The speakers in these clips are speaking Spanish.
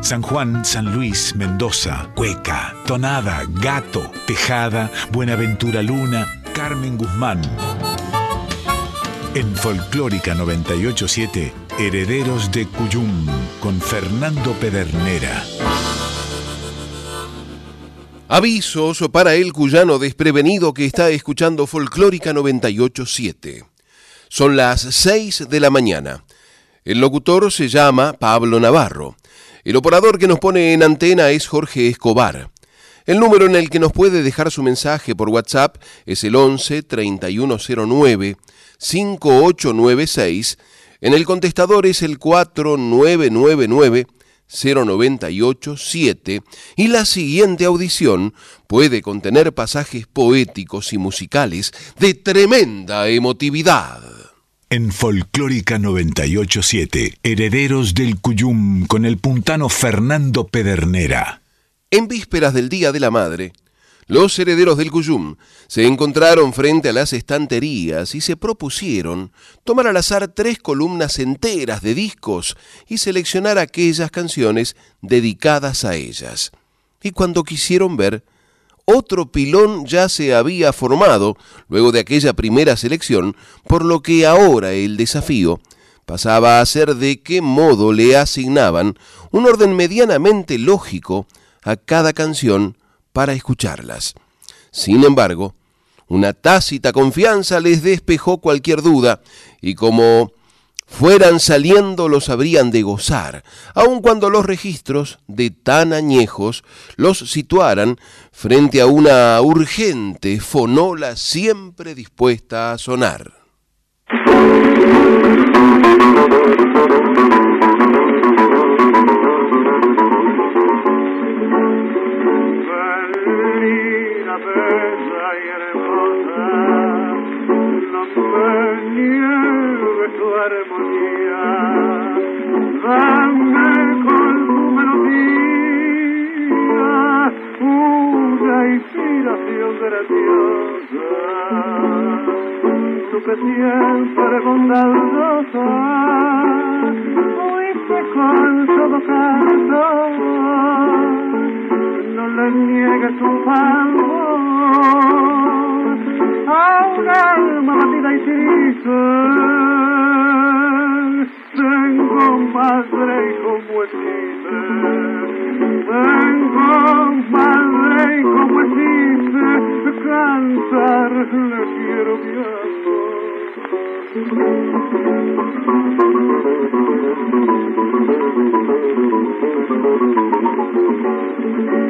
San Juan, San Luis, Mendoza, Cueca, Tonada, Gato, Tejada, Buenaventura Luna, Carmen Guzmán. En Folclórica 987, Herederos de Cuyum, con Fernando Pedernera. Avisos para el cuyano desprevenido que está escuchando Folclórica 987. Son las 6 de la mañana. El locutor se llama Pablo Navarro. El operador que nos pone en antena es Jorge Escobar. El número en el que nos puede dejar su mensaje por WhatsApp es el 11 3109 5896. En el contestador es el 4999 0987 y la siguiente audición puede contener pasajes poéticos y musicales de tremenda emotividad. En Folclórica 987, Herederos del Cuyum con el puntano Fernando Pedernera. En vísperas del Día de la Madre, los herederos del Cuyum se encontraron frente a las estanterías y se propusieron tomar al azar tres columnas enteras de discos y seleccionar aquellas canciones dedicadas a ellas. Y cuando quisieron ver, otro pilón ya se había formado luego de aquella primera selección, por lo que ahora el desafío pasaba a ser de qué modo le asignaban un orden medianamente lógico a cada canción para escucharlas. Sin embargo, una tácita confianza les despejó cualquier duda, y como fueran saliendo los habrían de gozar, aun cuando los registros de tan añejos los situaran frente a una urgente fonola siempre dispuesta a sonar. Que siempre bondadosa fuiste con todo canto no le niegues favor a un alma batida y triste tengo madre como existe tengo madre como existe cantar le quiero cuando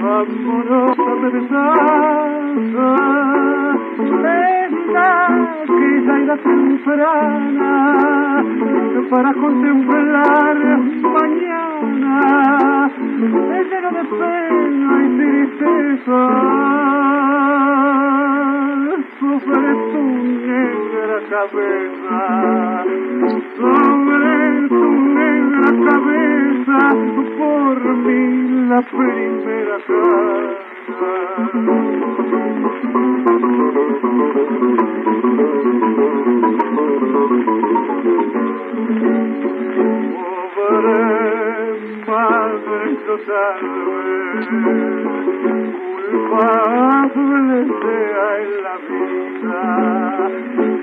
amorosa verdad, lenta, quizá la temprana, para contemplar mañana, lleno de pena y tristeza, sobre tu negra cabeza, sobre tu negra cabeza, por mí la primera. Pobre madre total, culpable sea en la vida,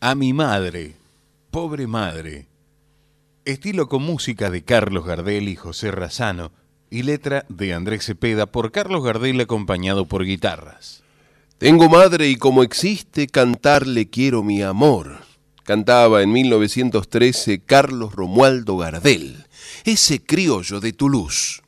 A mi madre, pobre madre. Estilo con música de Carlos Gardel y José Razano y letra de Andrés Cepeda por Carlos Gardel acompañado por guitarras. Tengo madre y como existe cantarle quiero mi amor. Cantaba en 1913 Carlos Romualdo Gardel, ese criollo de Toulouse.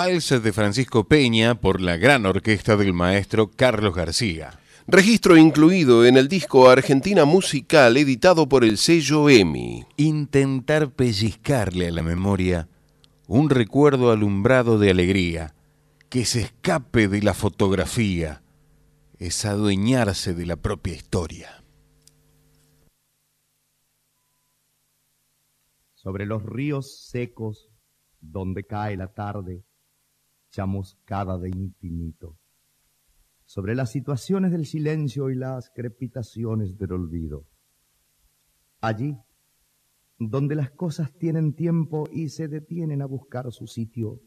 Vals de Francisco Peña por la gran orquesta del maestro Carlos García. Registro incluido en el disco Argentina Musical editado por el sello EMI. Intentar pellizcarle a la memoria un recuerdo alumbrado de alegría, que se escape de la fotografía, es adueñarse de la propia historia. Sobre los ríos secos donde cae la tarde, chamuscada de infinito, sobre las situaciones del silencio y las crepitaciones del olvido. Allí, donde las cosas tienen tiempo y se detienen a buscar su sitio,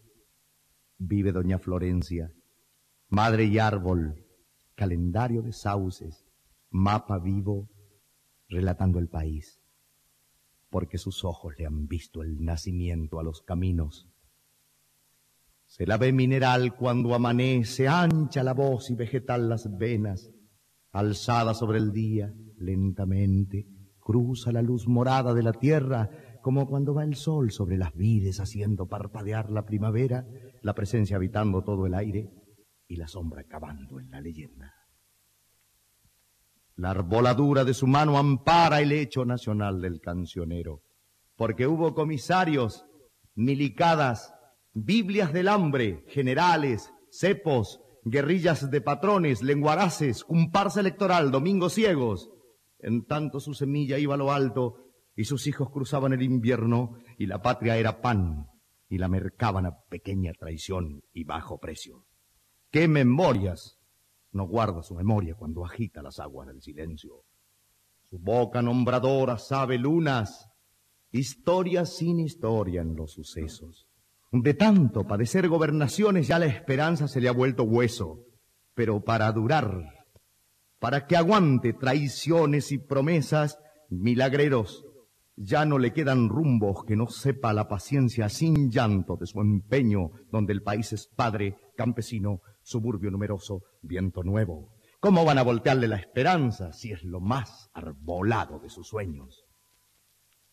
vive doña Florencia, madre y árbol, calendario de sauces, mapa vivo, relatando el país, porque sus ojos le han visto el nacimiento a los caminos se la ve mineral cuando amanece, ancha la voz y vegetal las venas, alzada sobre el día, lentamente, cruza la luz morada de la tierra, como cuando va el sol sobre las vides haciendo parpadear la primavera, la presencia habitando todo el aire y la sombra cavando en la leyenda. La arboladura de su mano ampara el hecho nacional del cancionero, porque hubo comisarios, milicadas, Biblias del hambre, generales, cepos, guerrillas de patrones, lenguaraces, comparsa electoral, domingos ciegos. En tanto su semilla iba a lo alto y sus hijos cruzaban el invierno y la patria era pan y la mercaban a pequeña traición y bajo precio. ¡Qué memorias! no guarda su memoria cuando agita las aguas del silencio. Su boca nombradora sabe lunas, historia sin historia en los sucesos. De tanto padecer gobernaciones ya la esperanza se le ha vuelto hueso, pero para durar, para que aguante traiciones y promesas, milagreros, ya no le quedan rumbos que no sepa la paciencia sin llanto de su empeño, donde el país es padre, campesino, suburbio numeroso, viento nuevo. ¿Cómo van a voltearle la esperanza si es lo más arbolado de sus sueños?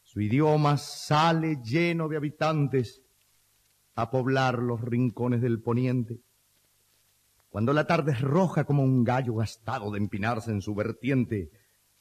Su idioma sale lleno de habitantes a poblar los rincones del poniente. Cuando la tarde es roja como un gallo gastado de empinarse en su vertiente,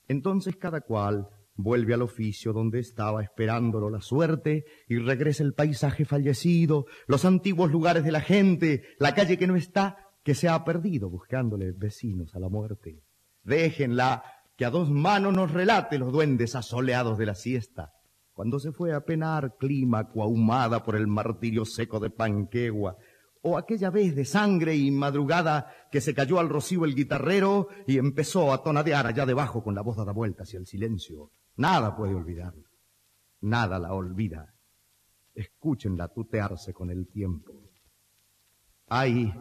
entonces cada cual vuelve al oficio donde estaba esperándolo la suerte y regresa el paisaje fallecido, los antiguos lugares de la gente, la calle que no está, que se ha perdido buscándole vecinos a la muerte. Déjenla que a dos manos nos relate los duendes asoleados de la siesta, cuando se fue a penar clima coahumada por el martirio seco de Panquegua, o aquella vez de sangre y madrugada que se cayó al rocío el guitarrero y empezó a tonadear allá debajo con la voz dada vuelta hacia el silencio. Nada puede olvidarla, nada la olvida. Escúchenla tutearse con el tiempo. Ay,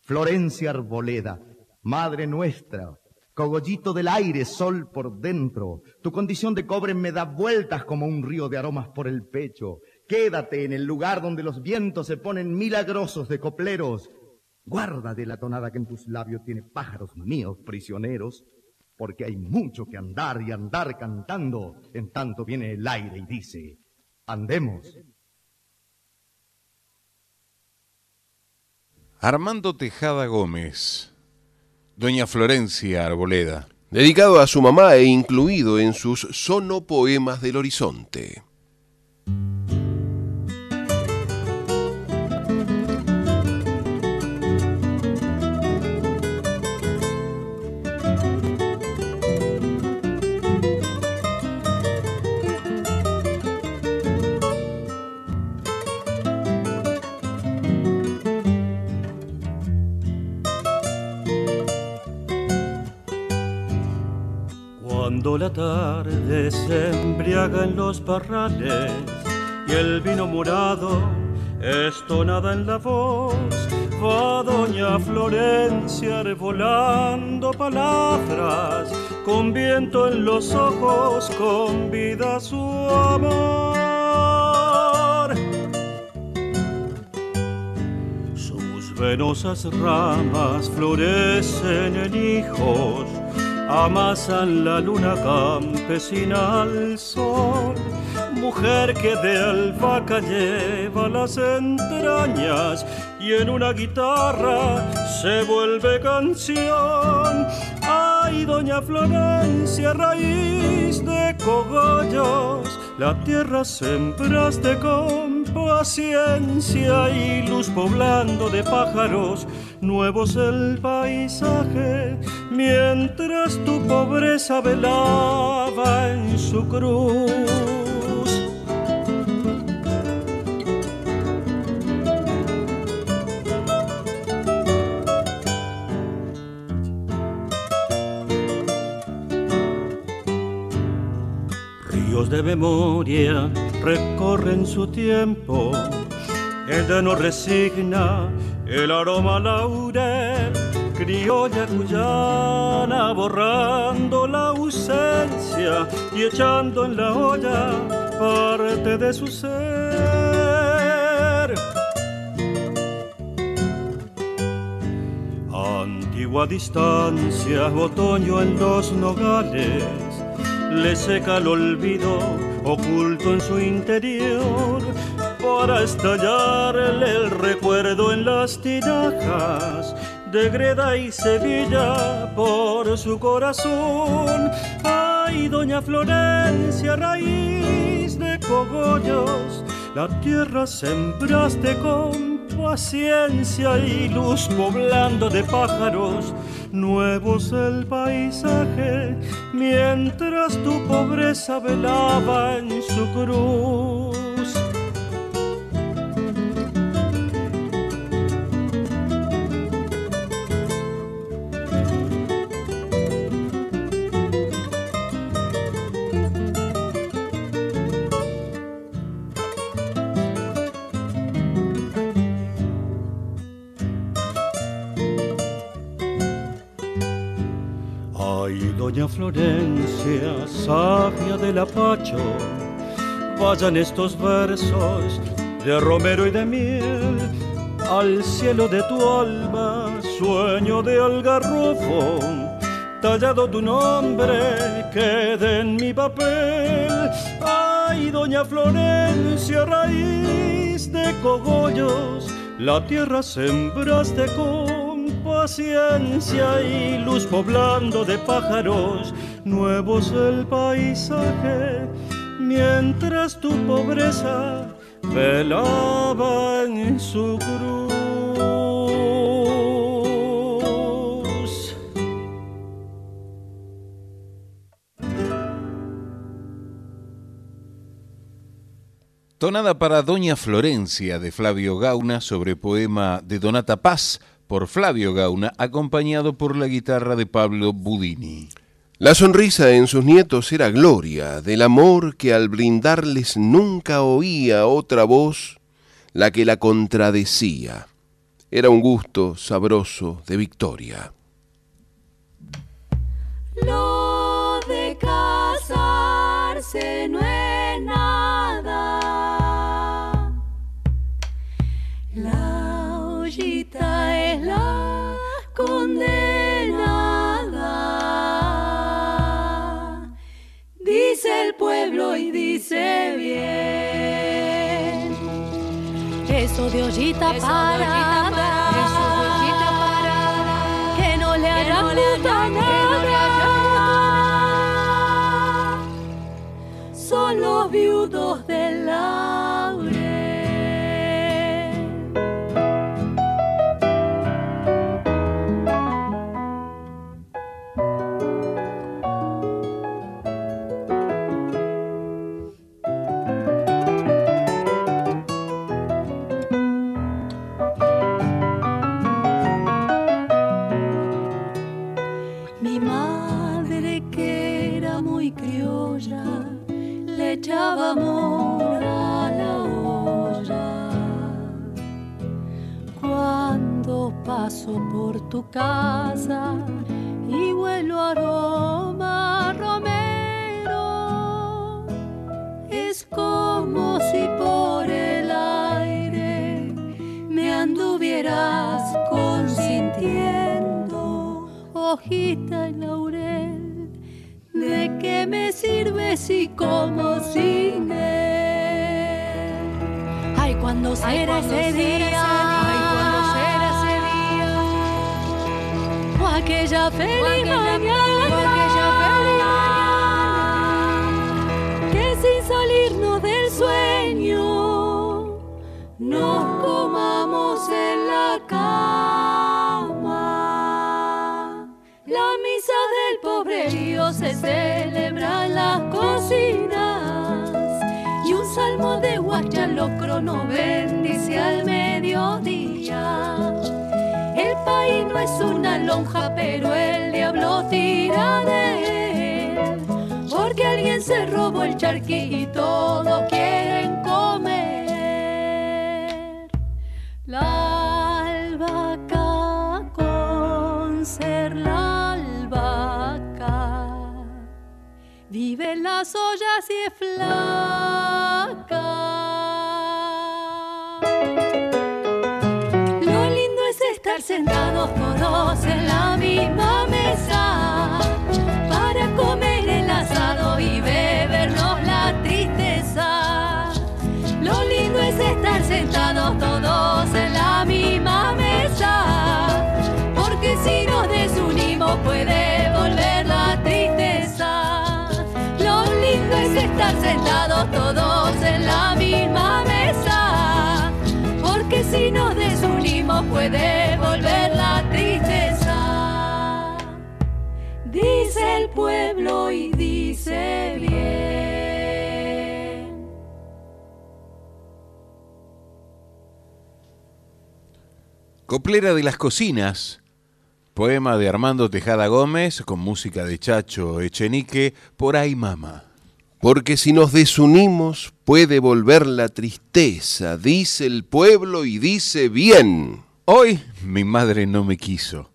Florencia Arboleda, Madre nuestra, cogollito del aire, sol por dentro, tu condición de cobre me da vueltas como un río de aromas por el pecho. Quédate en el lugar donde los vientos se ponen milagrosos de copleros. Guarda de la tonada que en tus labios tiene pájaros míos prisioneros, porque hay mucho que andar y andar cantando. En tanto viene el aire y dice, andemos. Armando Tejada Gómez, Doña Florencia Arboleda. Dedicado a su mamá e incluido en sus sonopoemas del horizonte. Cuando la tarde se embriaga en los parrales y el vino morado estonada en la voz, va doña Florencia revolando palabras, con viento en los ojos, con vida su amor. Sus venosas ramas florecen en hijos amasan la luna campesina al sol. Mujer que de albahaca lleva las entrañas y en una guitarra se vuelve canción. Ay, doña Florencia, raíz de cogollos, la tierra sembraste con paciencia y luz poblando de pájaros nuevos el paisaje, mientras tu pobreza velaba en su cruz. Ríos de memoria recorren su tiempo, ella no resigna el aroma laurel, criolla cuyana, borrando la ausencia y echando en la olla parte de su ser. Antigua distancia, otoño en los nogales, le seca el olvido oculto en su interior para estallarle el recuerdo en las tinajas de Greda y Sevilla por su corazón. Ay, doña Florencia, raíz de cogollos, la tierra sembraste con paciencia y luz poblando de pájaros nuevos el paisaje, mientras tu pobreza velaba en su cruz. Doña Florencia, sabia del apacho, vayan estos versos de romero y de miel al cielo de tu alma, sueño de algarrofo, tallado tu nombre quede en mi papel. Ay, doña Florencia, raíz de cogollos, la tierra sembraste con paciencia y luz poblando de pájaros nuevos el paisaje, mientras tu pobreza velaba en su cruz. Tonada para Doña Florencia de Flavio Gauna sobre poema de Donata Paz por Flavio Gauna, acompañado por la guitarra de Pablo Budini. La sonrisa en sus nietos era gloria del amor que al brindarles nunca oía otra voz la que la contradecía. Era un gusto sabroso de victoria. Lo de casarse no es pueblo y dice bien. Eso de ollita parada. Que no le hará puta nada. Son los viudos del paso por tu casa y vuelo aroma romero, es como si por el aire me anduvieras consintiendo, hojita y laurel. ¿De qué me sirve si como sin él? Ay, cuando será ese día, aquella feliz mañana, que sin salirnos del sueño nos comamos en la cama. La misa del pobrerío se celebra en las cocinas y un salmo de guachalocro no bendice al mediodía. El país no es una lonja, pero el diablo tira de él. Porque alguien se robó el charqui y todos quieren comer. La albahaca con ser la albahaca vive las ollas y es flaca. Todos en la misma mesa para comer el asado y bebernos la tristeza. Lo lindo es estar sentados todos en la misma mesa, porque si nos desunimos puede volver la tristeza. Lo lindo es estar sentados todos en la misma mesa, porque si nos desunimos puede Dice el pueblo y dice bien. Coplera de las Cocinas, poema de Armando Tejada Gómez con música de Chacho Echenique, por ahí mama. Porque si nos desunimos puede volver la tristeza, dice el pueblo y dice bien. Hoy mi madre no me quiso.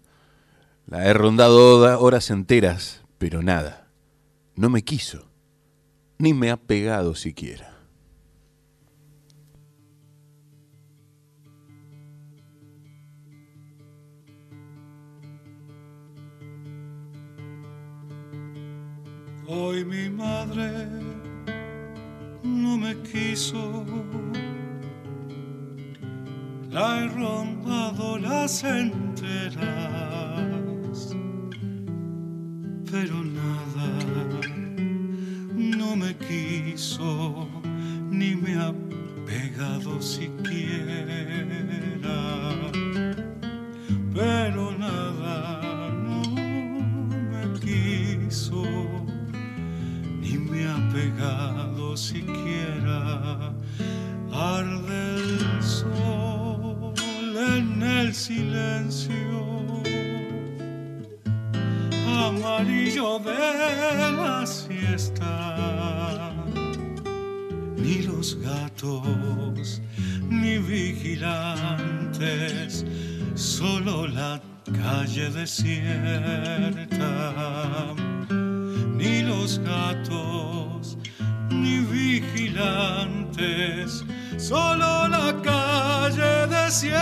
La he rondado horas enteras, pero nada. No me quiso, ni me ha pegado siquiera. Hoy mi madre no me quiso, la he rondado las enteras, pero nada, no me quiso, ni me ha pegado siquiera, pero nada, no me quiso ni me ha pegado siquiera. Arde el sol en el silencio, amarillo de la siesta. Ni los gatos, ni vigilantes, solo la calle desierta ni los gatos, ni vigilantes, solo la calle desierta.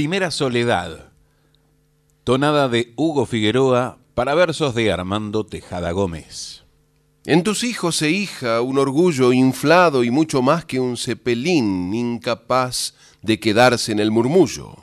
Primera Soledad. Tonada de Hugo Figueroa para versos de Armando Tejada Gómez. En tus hijos e hija un orgullo inflado y mucho más que un cepelín incapaz de quedarse en el murmullo.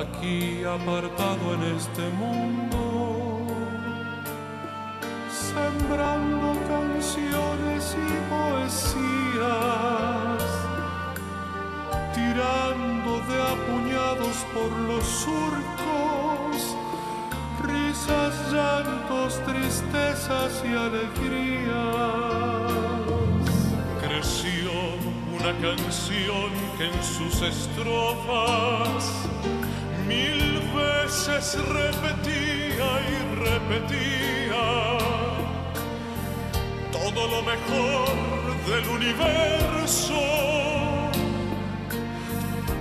aquí apartado en este mundo, sembrando canciones y poesías, tirando de apuñados por los surcos, risas, llantos, tristezas y alegrías. Creció una canción que en sus estrofas mil veces repetía y repetía todo lo mejor del universo,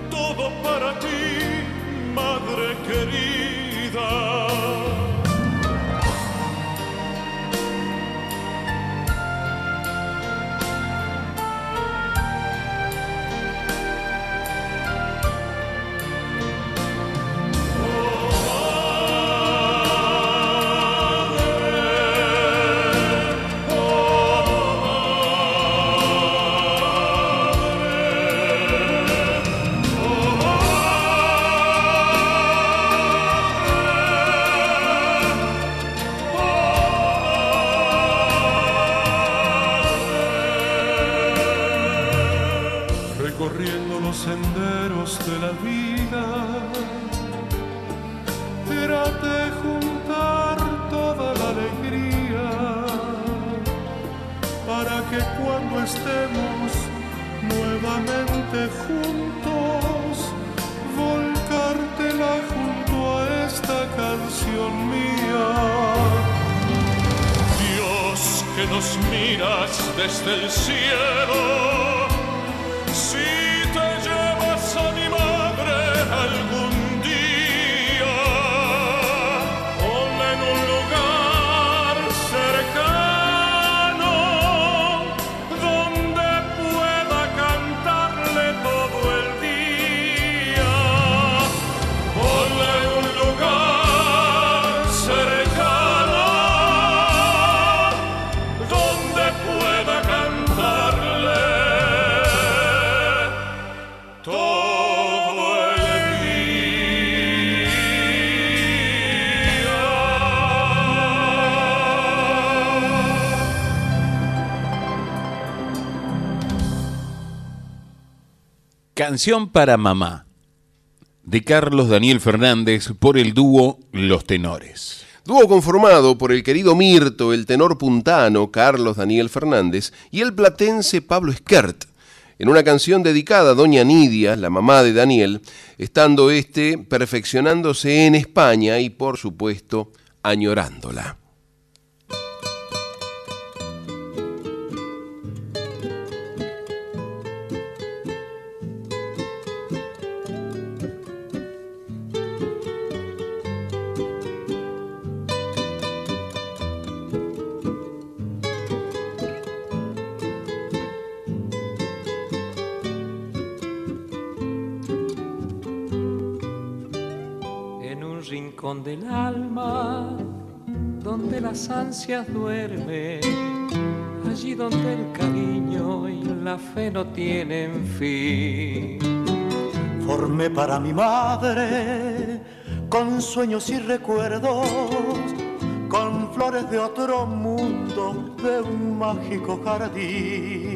todo para ti, madre querida. Canción para mamá, de Carlos Daniel Fernández por el dúo Los Tenores. Dúo conformado por el querido Mirto, el tenor puntano Carlos Daniel Fernández y el platense Pablo Skert, en una canción dedicada a Doña Nidia, la mamá de Daniel, estando este perfeccionándose en España y por supuesto añorándola. Duermen, allí donde el cariño y la fe no tienen fin. Formé para mi madre con sueños y recuerdos, con flores de otro mundo, de un mágico jardín.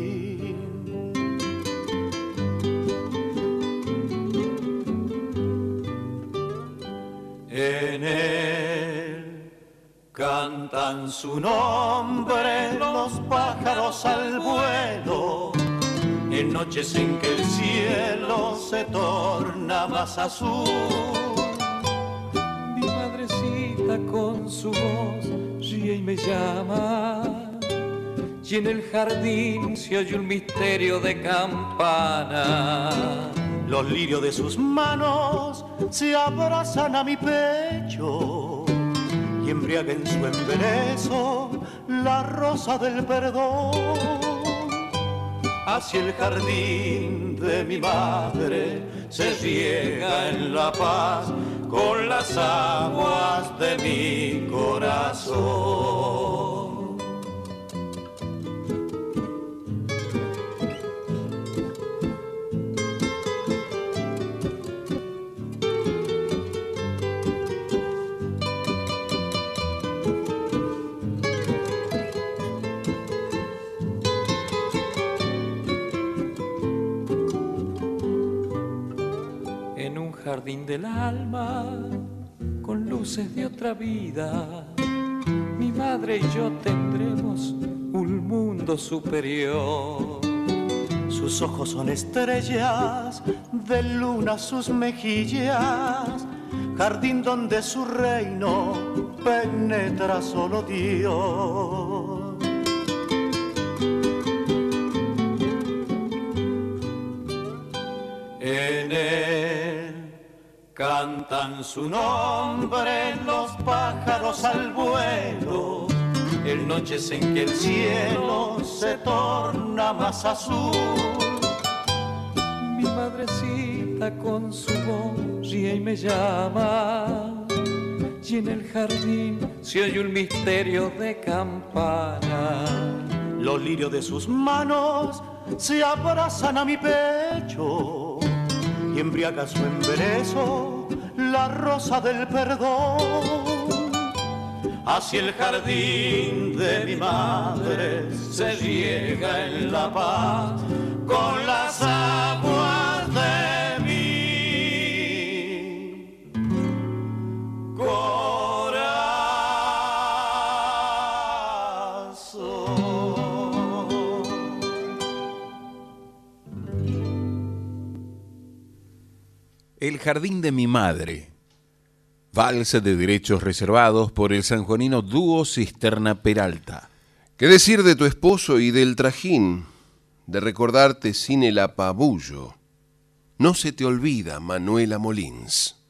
Cantan su nombre los pájaros al vuelo, en noches en que el cielo se torna más azul. Mi madrecita con su voz ríe y me llama. Y en el jardín se oye un misterio de campana. Los lirios de sus manos se abrazan a mi pecho y embriaga en su embeleso la rosa del perdón. Hacia el jardín de mi madre se riega en la paz con las aguas de mi corazón. Jardín del alma con luces de otra vida. Mi madre y yo tendremos un mundo superior. Sus ojos son estrellas, de luna sus mejillas, jardín donde su reino penetra solo Dios. En él cantan su nombre los pájaros al vuelo, en noches en que el cielo se torna más azul. Mi madrecita con su voz ríe y me llama, y en el jardín se oye un misterio de campana. Los lirios de sus manos se abrazan a mi pecho y embriaga su embeleso la rosa del perdón. Hacia el jardín de mi madre se llega en la paz con las aguas El jardín de mi madre. Vals de derechos reservados por el sanjuanino dúo Cisterna Peralta. ¿Qué decir de tu esposo y del trajín? De recordarte sin el apabullo. No se te olvida, Manuela Molins.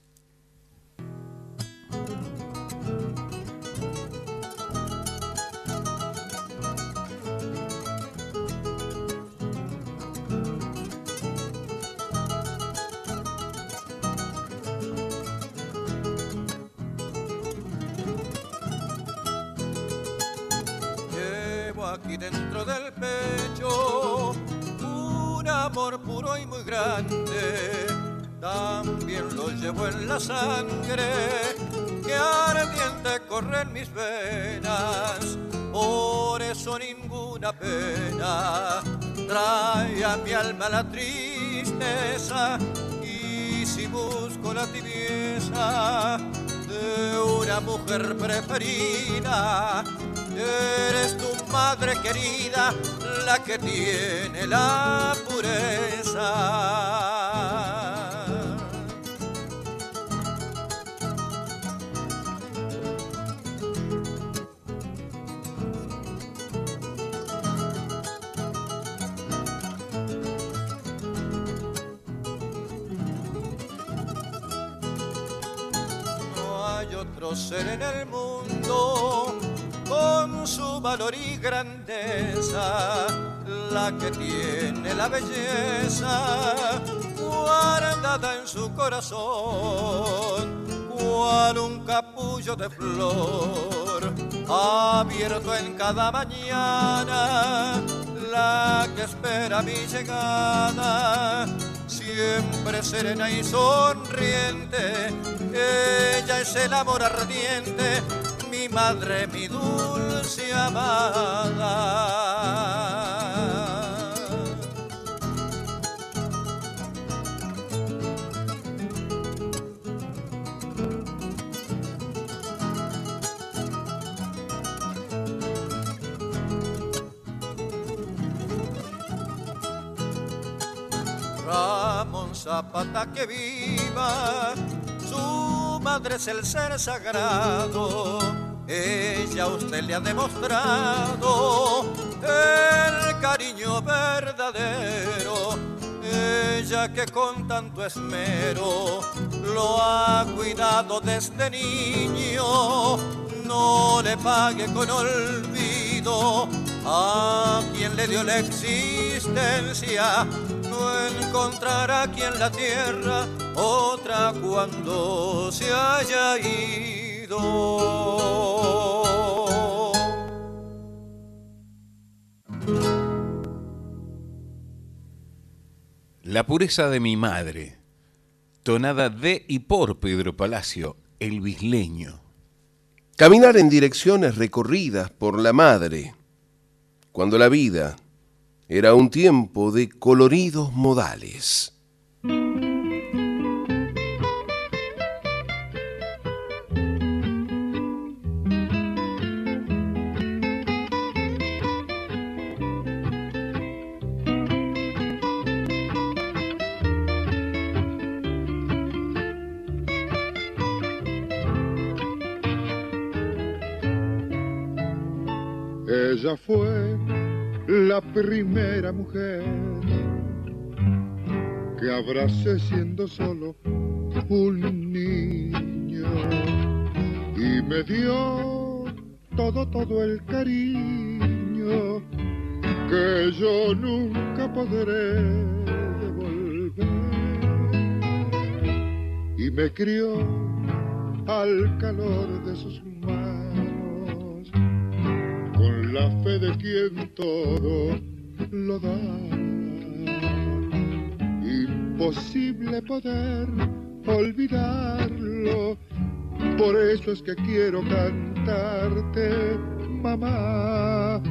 Aquí dentro del pecho un amor puro y muy grande. También lo llevo en la sangre que ardiente corre en mis venas. Por eso ninguna pena trae a mi alma la tristeza. Y si busco la tibieza de una mujer preferida, Eres tu madre querida, la que tiene la pureza. No hay otro ser en el mundo su valor y grandeza, la que tiene la belleza guardada en su corazón, cual un capullo de flor, abierto en cada mañana, la que espera mi llegada. Siempre serena y sonriente, ella es el amor ardiente mi madre, mi dulce amada. Ramón Zapata que viva, su madre es el ser sagrado ella usted le ha demostrado el cariño verdadero. Ella que con tanto esmero lo ha cuidado desde niño, no le pague con olvido a quien le dio la existencia. No encontrará quien la tierra otra cuando se haya ido. La pureza de mi madre, tonada de y por Pedro Palacio, el bisleño. Caminar en direcciones recorridas por la madre, cuando la vida era un tiempo de coloridos modales. Primera mujer que abracé siendo solo un niño. Y me dio todo, todo el cariño que yo nunca podré devolver. Y me crió al calor de sus la fe de quien todo lo da imposible poder olvidarlo. Por eso es que quiero cantarte, mamá.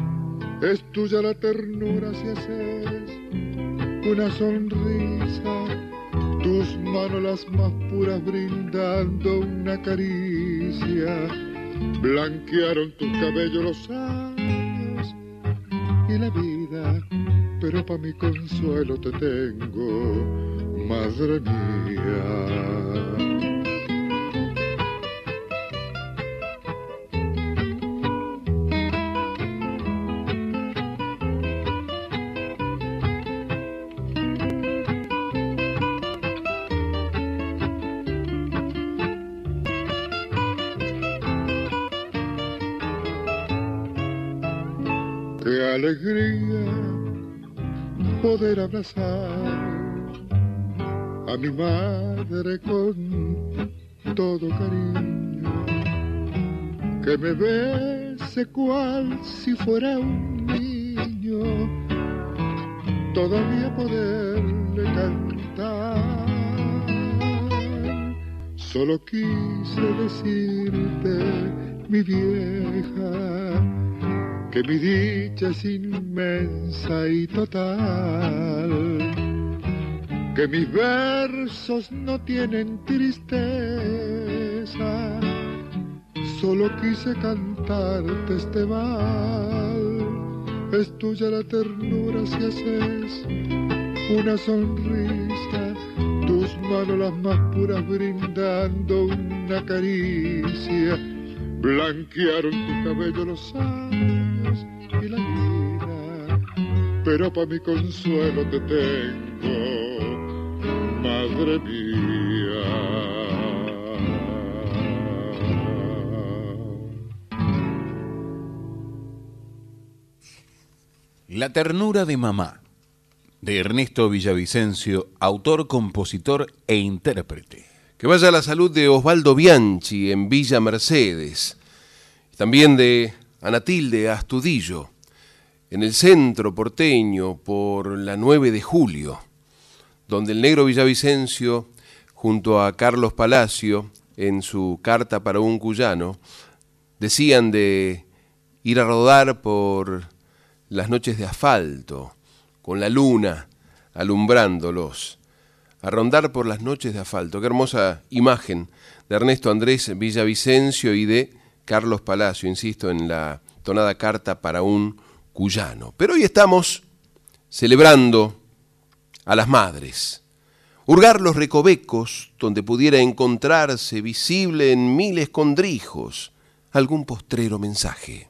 Es tuya la ternura si haces una sonrisa, tus manos las más puras brindando una caricia. Blanquearon tus cabellos los y la vida, pero para mi consuelo te tengo madre mía. Cual si fuera un niño, todavía poderle cantar. Solo quise decirte, mi vieja, que mi dicha es inmensa y total que mis versos no tienen tristeza, solo quise cantarte este mal. Es tuya la ternura si haces una sonrisa, tus manos las más puras brindando una caricia, blanquearon tu cabello los años y la vida, pero para mi consuelo te tengo madre mía. La ternura de mamá, de Ernesto Villavicencio, autor, compositor e intérprete. Que vaya la salud de Osvaldo Bianchi en Villa Mercedes, también de Anatilde Astudillo, en el centro porteño por la 9 de julio donde el negro Villavicencio, junto a Carlos Palacio, en su carta para un cuyano, decían de ir a rodar por las noches de asfalto, con la luna alumbrándolos, a rondar por las noches de asfalto. Qué hermosa imagen de Ernesto Andrés Villavicencio y de Carlos Palacio, insisto, en la tonada carta para un cuyano. Pero hoy estamos celebrando a las madres. Hurgar los recovecos donde pudiera encontrarse visible en mil escondrijos algún postrero mensaje.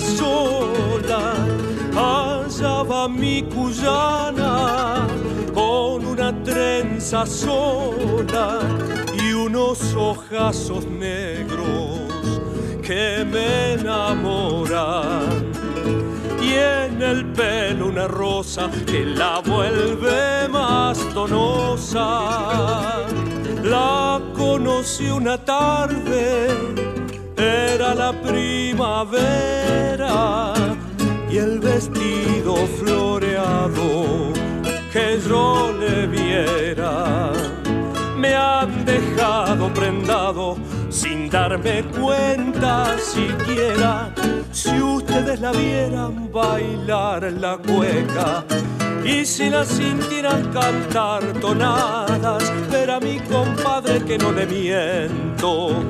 Sola. Allá va mi cuyana con una trenza sola y unos ojazos negros que me enamoran. Y en el pelo una rosa que la vuelve más tonosa la conocí una tarde, era la primavera y el vestido floreado que yo le viera me han dejado prendado sin darme cuenta siquiera. Si usted ustedes la vieran bailar la cueca y si la sintieran cantar tonadas, ver a mi compadre que no le miento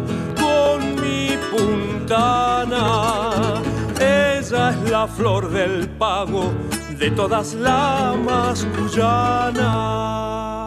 puntana. Ella es la flor del pago de todas las mascullanas.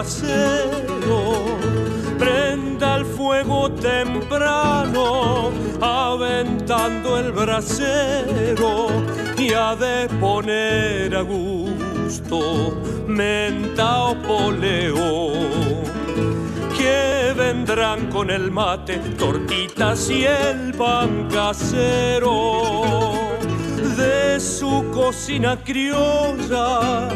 Brasero. Prenda el fuego temprano, aventando el brasero. Y ha de poner a gusto menta o poleo. Que vendrán con el mate, tortitas y el pan casero de su cocina criolla,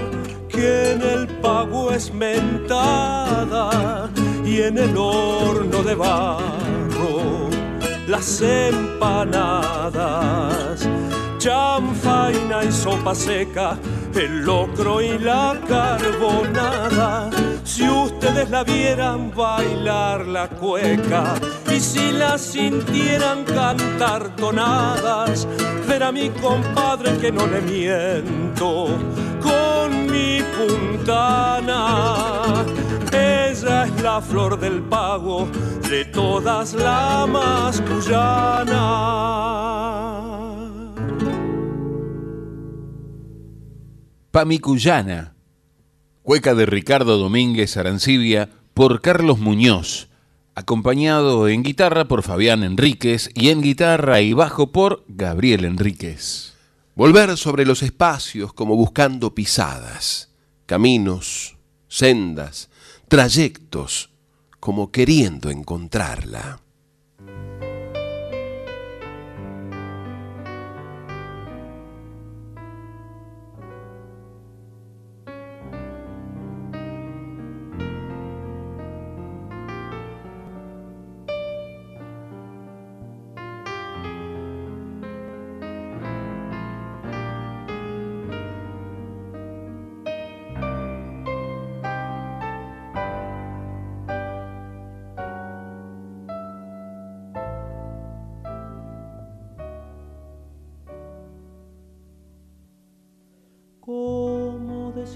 en el pago es mentada y en el horno de barro las empanadas, chanfaina y sopa seca, el locro y la carbonada. Si ustedes la vieran bailar la cueca y si la sintieran cantar tonadas, ver a mi compadre que no le miento mi puntana. Ella es la flor del pago de todas las mascullanas. Pamicuyana, cueca de Ricardo Domínguez Arancibia por Carlos Muñoz acompañado en guitarra por Fabián Enríquez y en guitarra y bajo por Gabriel Enríquez. Volver sobre los espacios como buscando pisadas, caminos, sendas, trayectos, como queriendo encontrarla.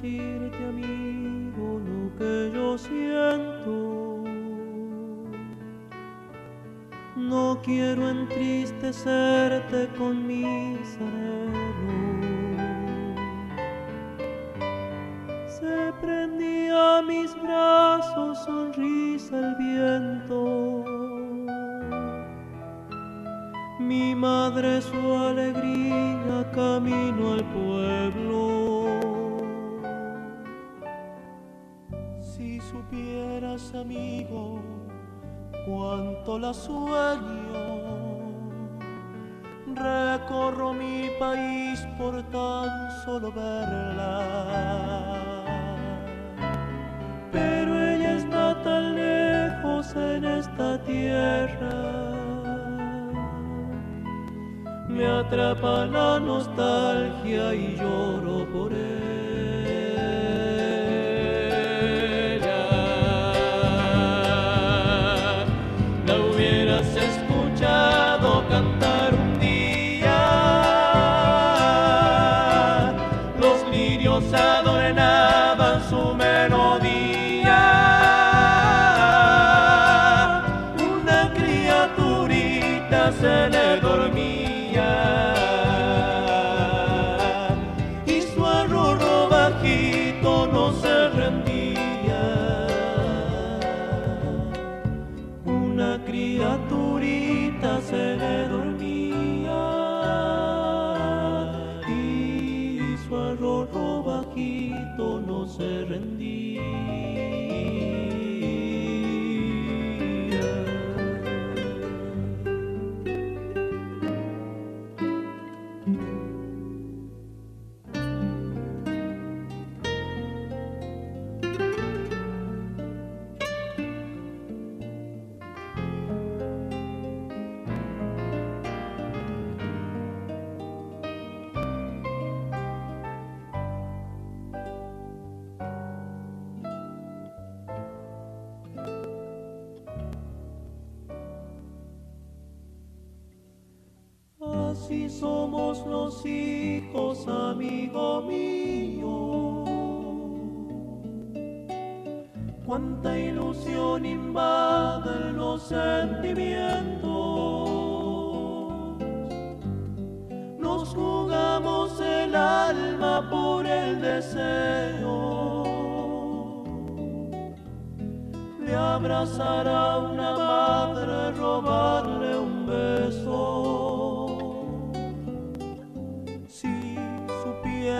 decirte amigo lo que yo siento. No quiero entristecerte con mis anhelos. Se prendía a mis brazos sonrisa el viento. cada sueño. Recorro mi país por tan solo verla. Pero ella está tan lejos en esta tierra. Me atrapa la nostalgia y yo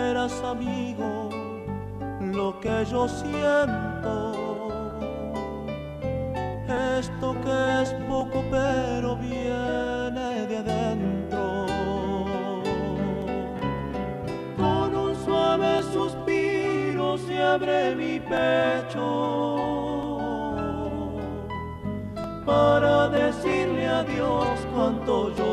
supieras, amigo, lo que yo siento, esto que es poco pero viene de adentro. Con un suave suspiro se abre mi pecho para decirle a Dios cuánto yo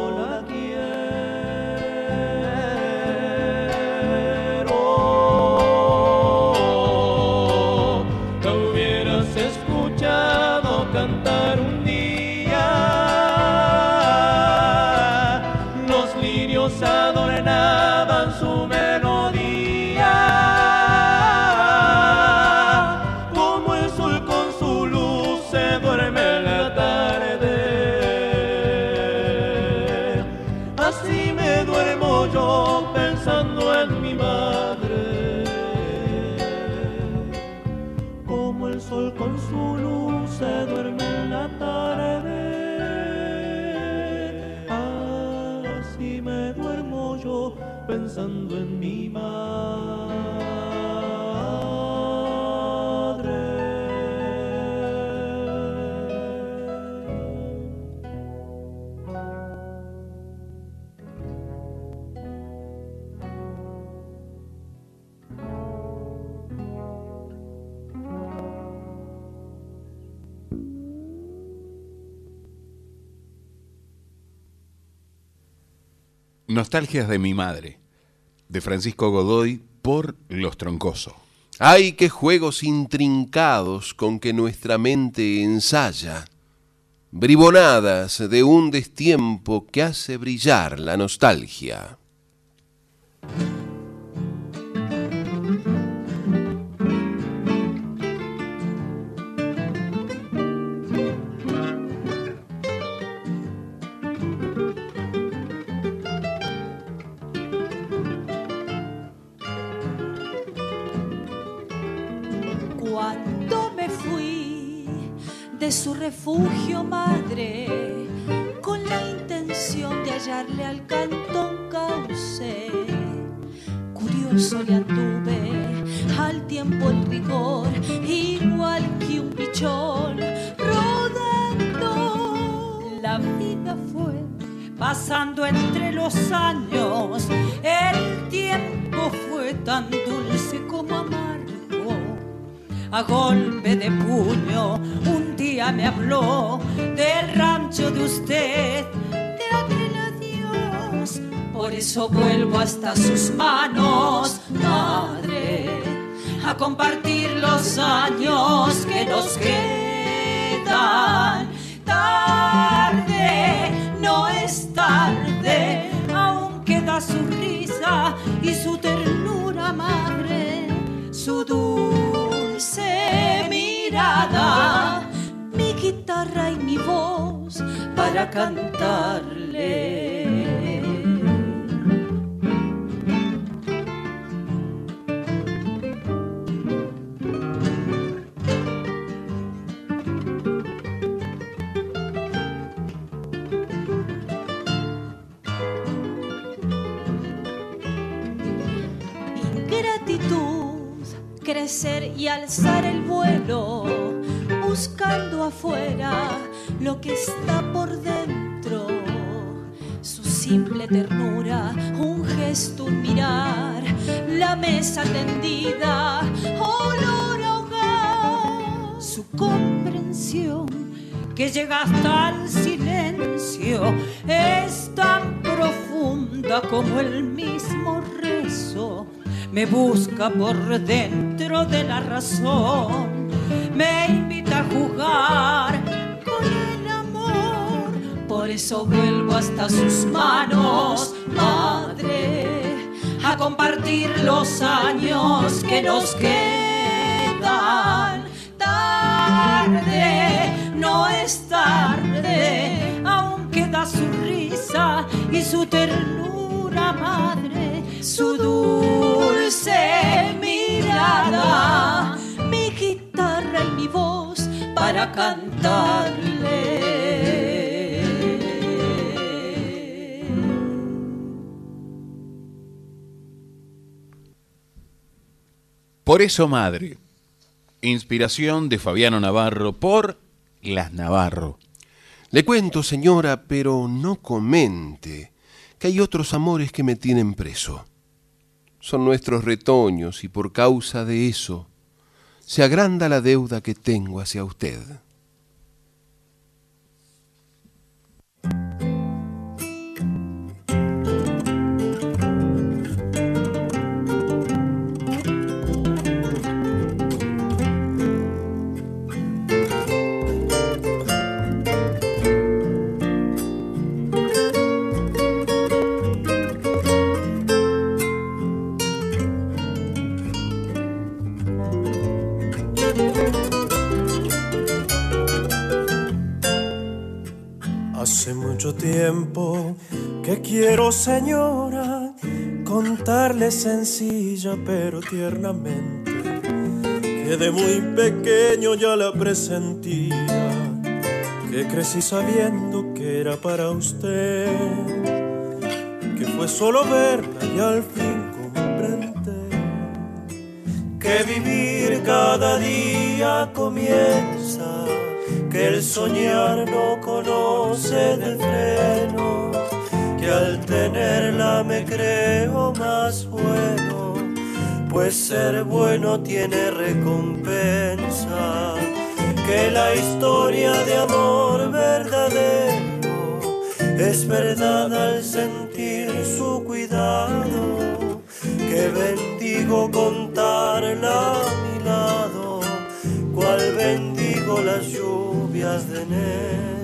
Nostalgias de mi madre, de Francisco Godoy por Los Troncoso. Ay, qué juegos intrincados con que nuestra mente ensaya, bribonadas de un destiempo que hace brillar la nostalgia. De su refugio madre, con la intención de hallarle al canto un cauce, curioso le anduve al tiempo el rigor, igual que un pichón rodando. La vida fue pasando entre los años, el tiempo fue tan dulce como amargo a golpe de puño. Me habló del rancho de usted, de aquel adiós. Por eso vuelvo hasta sus manos, madre, a compartir los años que nos quedan. Tarde, no es tarde, aún queda su risa y su ternura, madre, su dulce mirada, mi guitarra y mi voz para cantarle. Ingratitud, crecer y alzar el vuelo, buscando afuera lo que está por dentro. Su simple ternura, un gesto, un mirar, la mesa tendida, olor a. Su comprensión que llega hasta el silencio es tan profunda como el mismo rezo. Me busca por dentro de la razón, me invita a jugar con el amor. Por eso vuelvo hasta sus manos, madre, a compartir los años que nos quedan. Tarde, no es tarde, aún queda su risa y su ternura madre, su dulce mirada, para cantarle. Por eso, madre. Inspiración de Fabiano Navarro por Las Navarro. Le cuento, señora, pero no comente, que hay otros amores que me tienen preso. Son nuestros retoños y por causa de eso se agranda la deuda que tengo hacia usted. Tiempo que quiero, señora, contarle sencilla pero tiernamente que de muy pequeño ya la presentía, que crecí sabiendo que era para usted, que fue solo verla y al fin comprender que vivir cada día comienza que el soñar no conoce de freno, que al tenerla me creo más bueno, pues ser bueno tiene recompensa, que la historia de amor verdadero es verdad al sentir su cuidado, que bendigo contarla a mi lado, cual bendigo las lluvias de enero.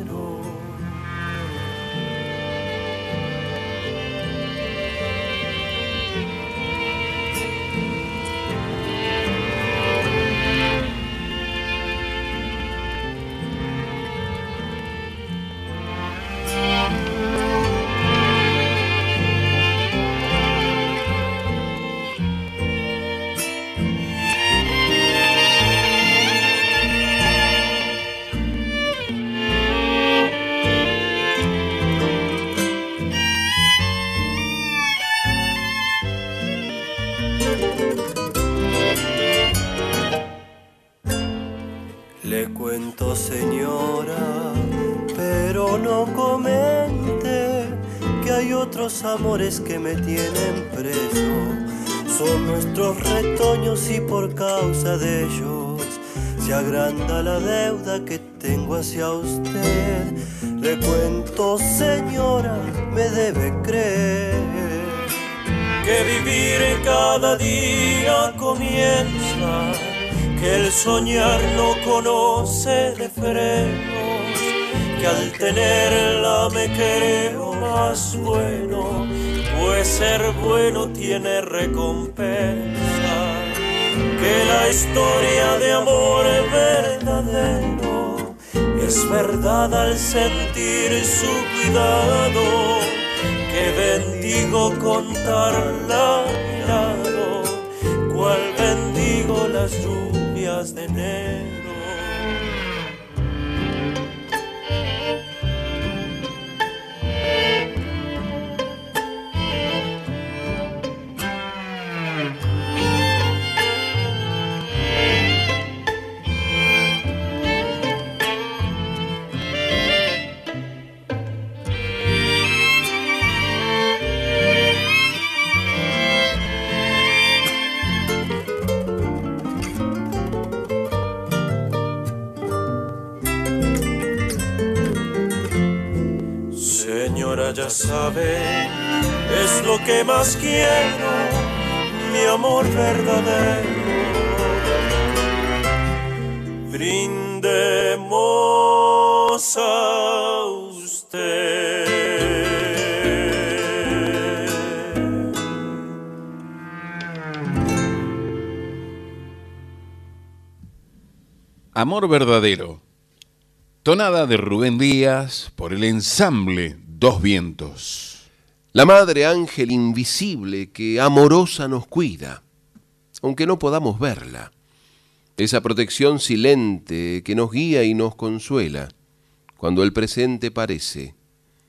Amores que me tienen preso. Son nuestros retoños y por causa de ellos se agranda la deuda que tengo hacia usted. Le cuento, señora, me debe creer que vivir cada día comienza que el soñar no conoce de frenos, que al tenerla me creo más bueno, pues ser bueno tiene recompensa, que la historia de amor es verdadero, es verdad al sentir su cuidado, que bendigo contarla a mi lado, cual bendigo las lluvias de enero. que más quiero, mi amor verdadero. Brindemos a usted. Amor verdadero. Tonada de Rubén Díaz por el ensamble Dos Vientos. La Madre Ángel invisible que amorosa nos cuida, aunque no podamos verla. Esa protección silente que nos guía y nos consuela, cuando el presente parece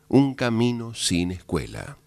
un camino sin escuela.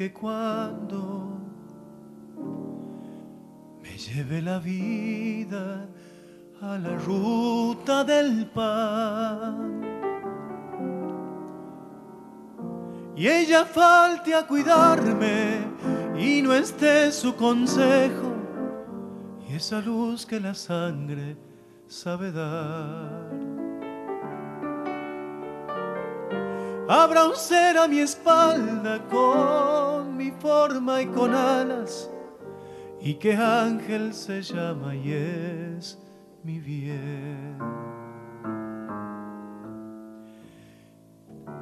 Que cuando me lleve la vida a la ruta del pan y ella falte a cuidarme y no esté su consejo y esa luz que la sangre sabe dar. Habrá un ser a mi espalda con mi forma y con alas, y que ángel se llama y es mi bien.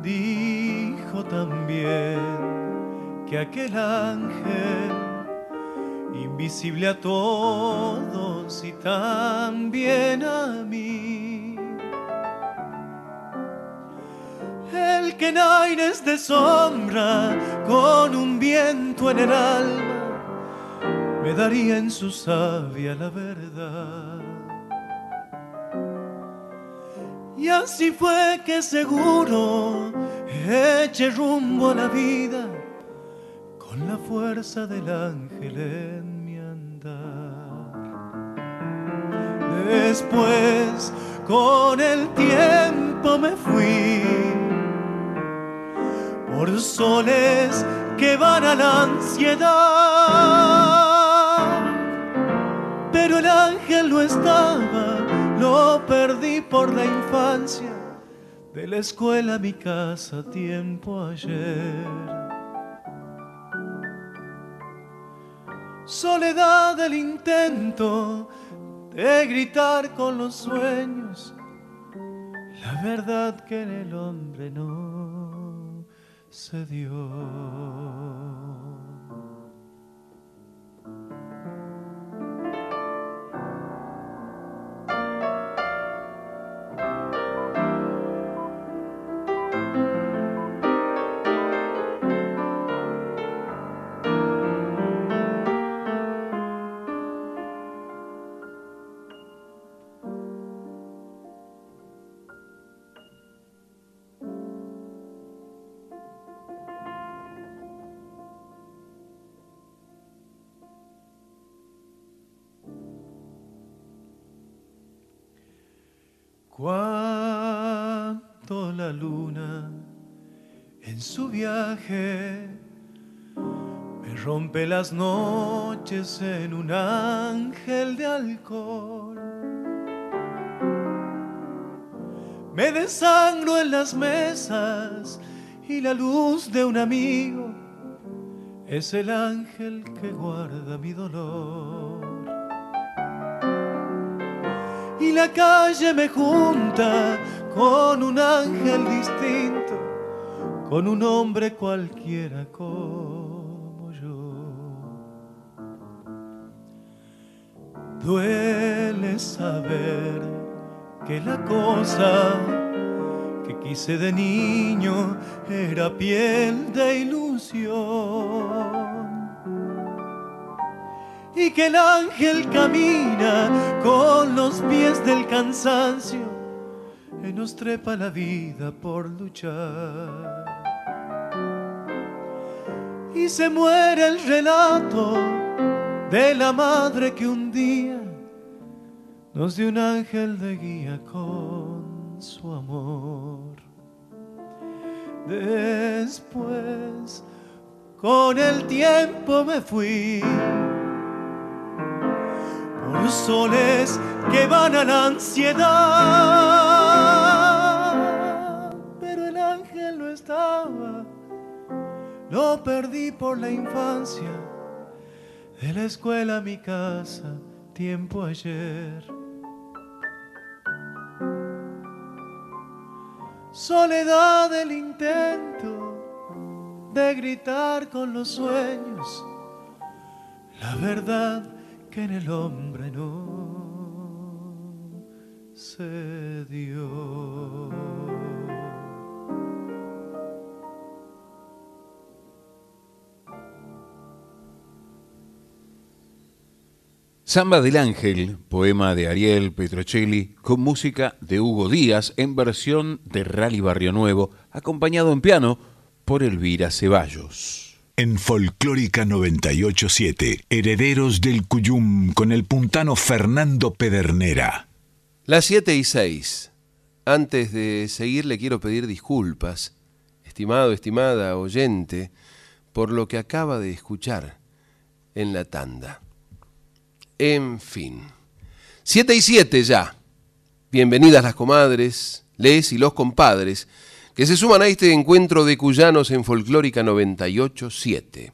Dijo también que aquel ángel, invisible a todos y también a mí, el que en aires de sombra, con un viento en el alma, me daría en su savia la verdad. Y así fue que seguro eché rumbo a la vida con la fuerza del ángel en mi andar. Después, con el tiempo me fui por soles que van a la ansiedad. Pero el ángel no estaba, lo perdí por la infancia, de la escuela a mi casa tiempo ayer. Soledad del intento de gritar con los sueños, la verdad que en el hombre no se dio. En su viaje. Me rompe las noches en un ángel de alcohol. Me desangro en las mesas y la luz de un amigo es el ángel que guarda mi dolor. Y la calle me junta con un ángel distinto, con un hombre cualquiera como yo. Duele saber que la cosa que quise de niño era piel de ilusión y que el ángel camina con los pies del cansancio y nos trepa la vida por luchar. Y se muere el relato de la madre que un día nos dio un ángel de guía con su amor. Después, con el tiempo me fui los soles que van a la ansiedad. Pero el ángel no estaba, lo perdí por la infancia, de la escuela a mi casa, tiempo ayer. Soledad del intento de gritar con los sueños la verdad que en el hombre no se dio. Samba del Ángel, poema de Ariel Petrocelli, con música de Hugo Díaz en versión de Rally Barrio Nuevo, acompañado en piano por Elvira Ceballos. En Folclórica 987, Herederos del Cuyum con el puntano Fernando Pedernera. Las 7 y 6. Antes de seguir le quiero pedir disculpas, estimado, estimada oyente, por lo que acaba de escuchar en la tanda. En fin. 7 y 7 ya. Bienvenidas las comadres, les y los compadres que se suman a este encuentro de cuyanos en Folclórica 987.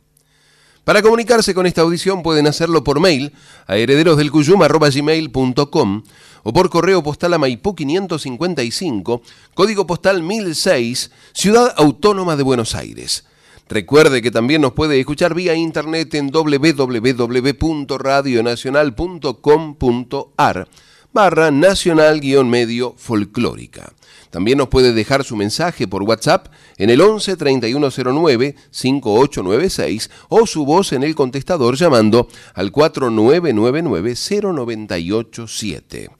Para comunicarse con esta audición pueden hacerlo por mail a herederosdelcuyum.com o por correo postal a Maipú 555, código postal 1006, Ciudad Autónoma de Buenos Aires. Recuerde que también nos puede escuchar vía internet en www.radionacional.com.ar barra nacional-medio folclórica. También nos puede dejar su mensaje por WhatsApp en el 11 3109 5896 o su voz en el contestador llamando al 4999 0987.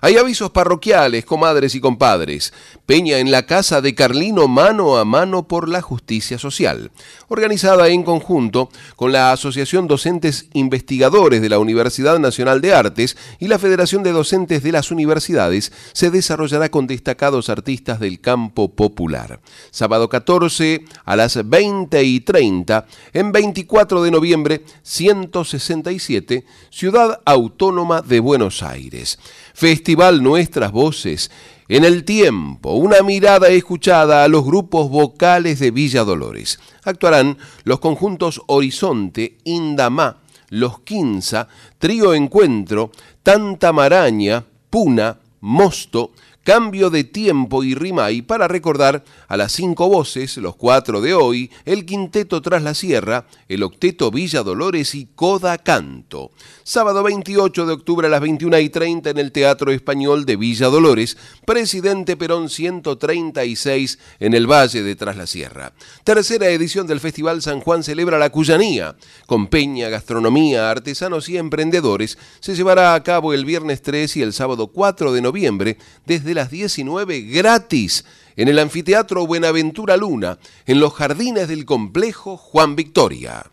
Hay avisos parroquiales, comadres y compadres. Peña en la casa de Carlino mano a mano por la justicia social, organizada en conjunto con la Asociación Docentes Investigadores de la Universidad Nacional de Artes y la Federación de Docentes de las Universidades, se desarrollará con destacados artistas del campo popular. Sábado 14 a las 20 y 30 en 24 de noviembre 167, Ciudad Autónoma de Buenos Aires. Festival Nuestras Voces. En el tiempo, una mirada escuchada a los grupos vocales de Villa Dolores. Actuarán los conjuntos Horizonte, Indamá, Los Quinza, Trío Encuentro, Tanta Maraña, Puna, Mosto, Cambio de Tiempo y Rimay para recordar a las cinco voces, los cuatro de hoy, el quinteto Tras la Sierra, el octeto Villa Dolores y Coda Canto. Sábado 28 de octubre a las 21 y 30 en el Teatro Español de Villa Dolores, Presidente Perón 136 en el Valle de Tras la Sierra. Tercera edición del Festival San Juan celebra la Cuyanía. Con peña, gastronomía, artesanos y emprendedores, se llevará a cabo el viernes 3 y el sábado 4 de noviembre desde las 19 gratis en el Anfiteatro Buenaventura Luna, en los jardines del complejo Juan Victoria.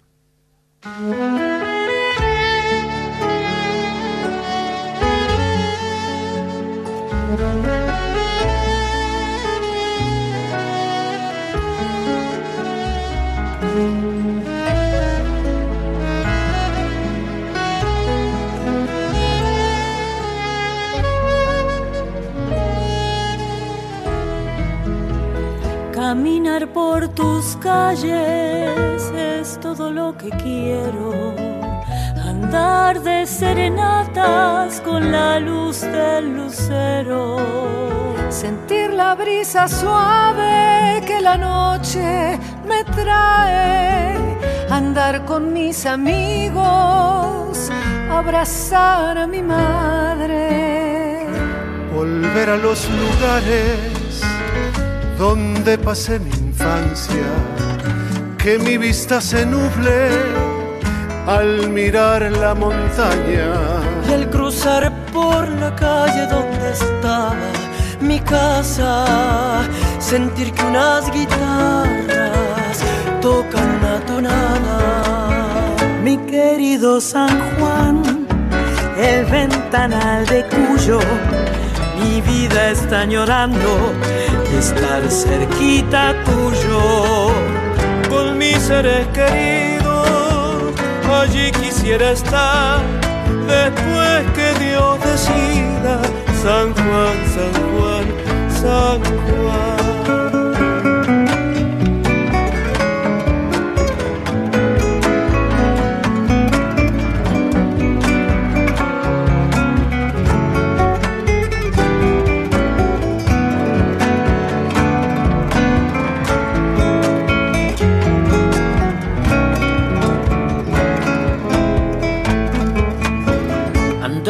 Por tus calles es todo lo que quiero. Andar de serenatas con la luz del lucero. Sentir la brisa suave que la noche me trae. Andar con mis amigos, abrazar a mi madre. Volver a los lugares donde pasé mi infancia, que mi vista se nuble al mirar la montaña. Y al cruzar por la calle donde estaba mi casa, sentir que unas guitarras tocan una tonada. Mi querido San Juan, el ventanal de Cuyo, mi vida está añorando estar cerquita tuyo. Con mis seres queridos, allí quisiera estar después que Dios decida, San Juan, San Juan, San Juan.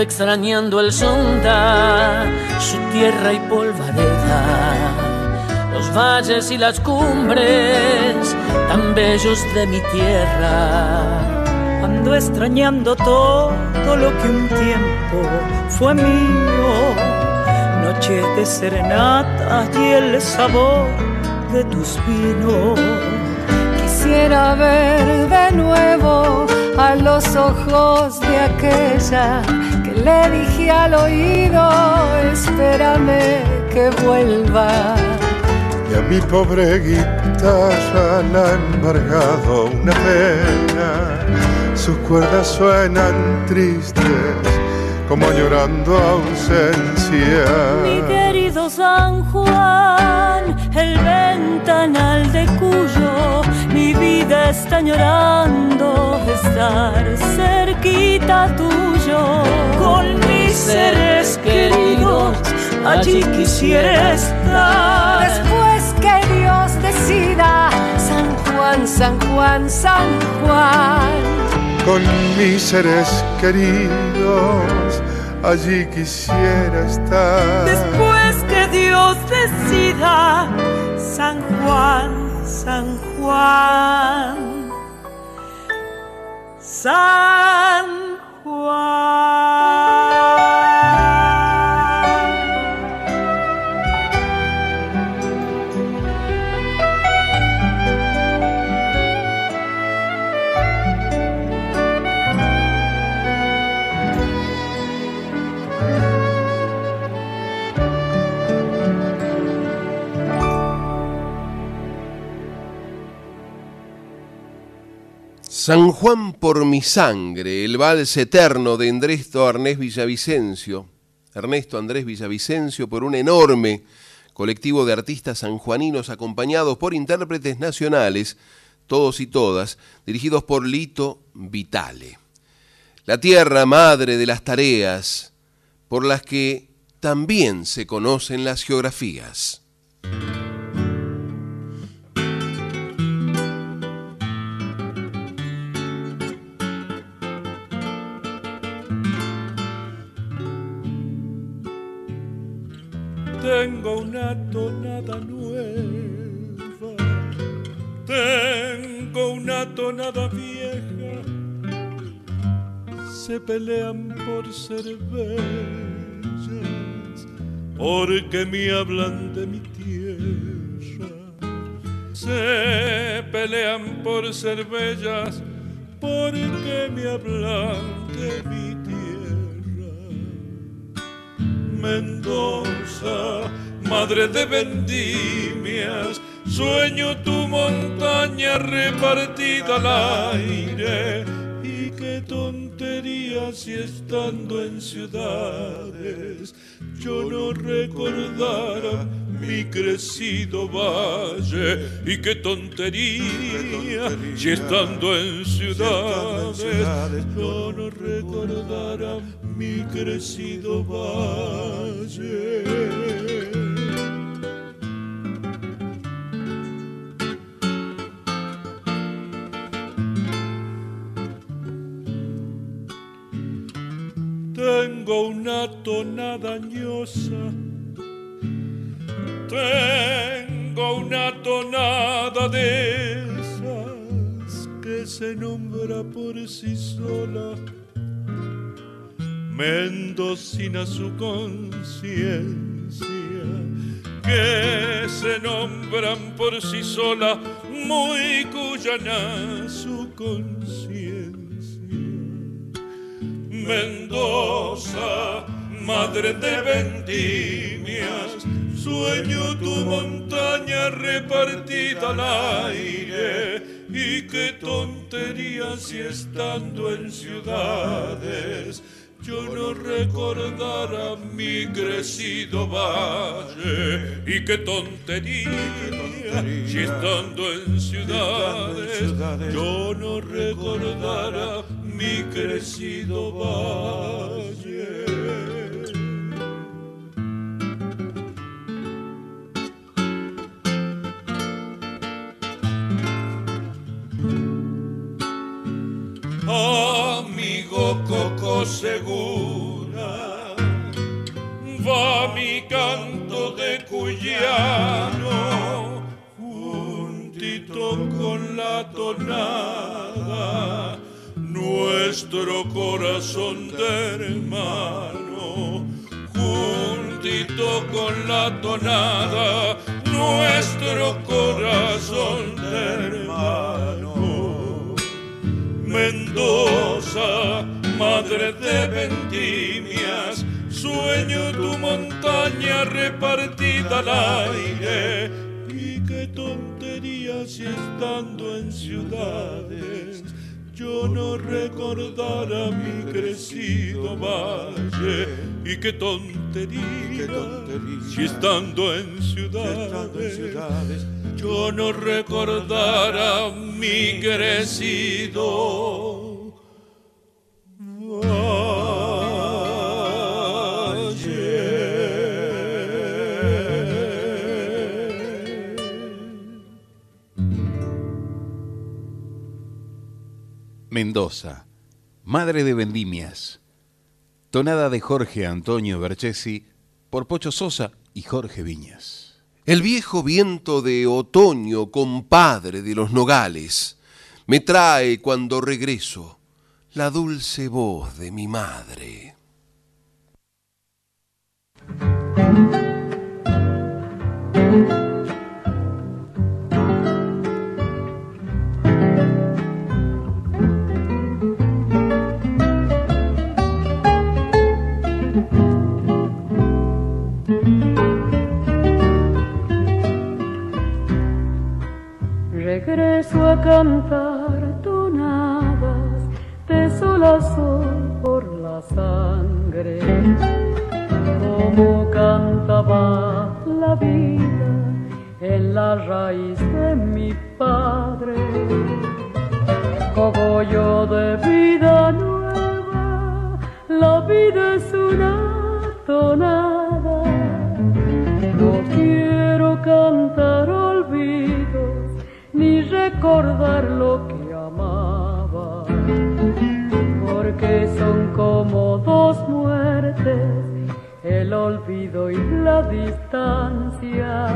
Extrañando el sonda, su tierra y polvareda, los valles y las cumbres tan bellos de mi tierra. Ando extrañando todo lo que un tiempo fue mío, noche de serenata y el sabor de tus vinos. Quisiera ver de nuevo a los ojos de aquella le dije al oído, espérame que vuelva. Y a mi pobre guitarra la ha embargado una pena, sus cuerdas suenan tristes, como llorando ausencia. Mi querido San Juan, el ventanal de cuyo vida está llorando estar cerquita tuyo. Con mis seres queridos allí quisiera estar. Después que Dios decida San Juan San Juan San Juan. Con mis seres queridos allí quisiera estar. Después que Dios decida San Juan San Juan, San San Juan por mi sangre, el vals eterno de Ernesto Arnés Villavicencio. Ernesto Andrés Villavicencio por un enorme colectivo de artistas sanjuaninos acompañados por intérpretes nacionales, todos y todas, dirigidos por Lito Vitale. La tierra madre de las tareas, por las que también se conocen las geografías. Tengo una tonada nueva, tengo una tonada vieja, se pelean por ser bellas, porque me hablan de mi tierra, se pelean por ser bellas, porque me hablan de mi Mendoza, madre de vendimias, sueño tu montaña repartida al aire. Y qué tontería si estando en ciudades yo no recordara mi crecido valle y qué tontería, si estando en ciudades no recordara mi crecido valle. Tengo una tonada añosa, tengo una tonada de esas que se nombra por sí sola mendocina su conciencia, que se nombran por sí sola, muy cuyana su conciencia. Mendoza, madre de vendimias, sueño tu montaña repartida al aire. Y qué tontería si estando en ciudades yo no recordara mi crecido valle y qué tontería, si estando en ciudades yo no recordara mi crecido valle. Amigo Coco Segura, va mi canto de cuyano, juntito con la tonada, nuestro corazón de hermano, juntito con la tonada, nuestro corazón de hermano. Mendoza, madre de vendimias, sueño tu montaña repartida al aire. Y qué tontería si estando en ciudades yo no recordara mi crecido valle. Y qué tontería, si estando en ciudades yo no recordara mi crecido Mendoza, Madre de Vendimias. Tonada de Jorge Antonio Berchesi por Pocho Sosa y Jorge Viñas. El viejo viento de otoño, compadre de los nogales, me trae cuando regreso la dulce voz de mi madre. Cantar tonadas de sol a sol por la sangre, como cantaba la vida en la raíz de mi padre, cogollo de vida nueva, la vida es una tonada, no quiero cantar recordar lo que amaba, porque son como dos muertes, el olvido y la distancia.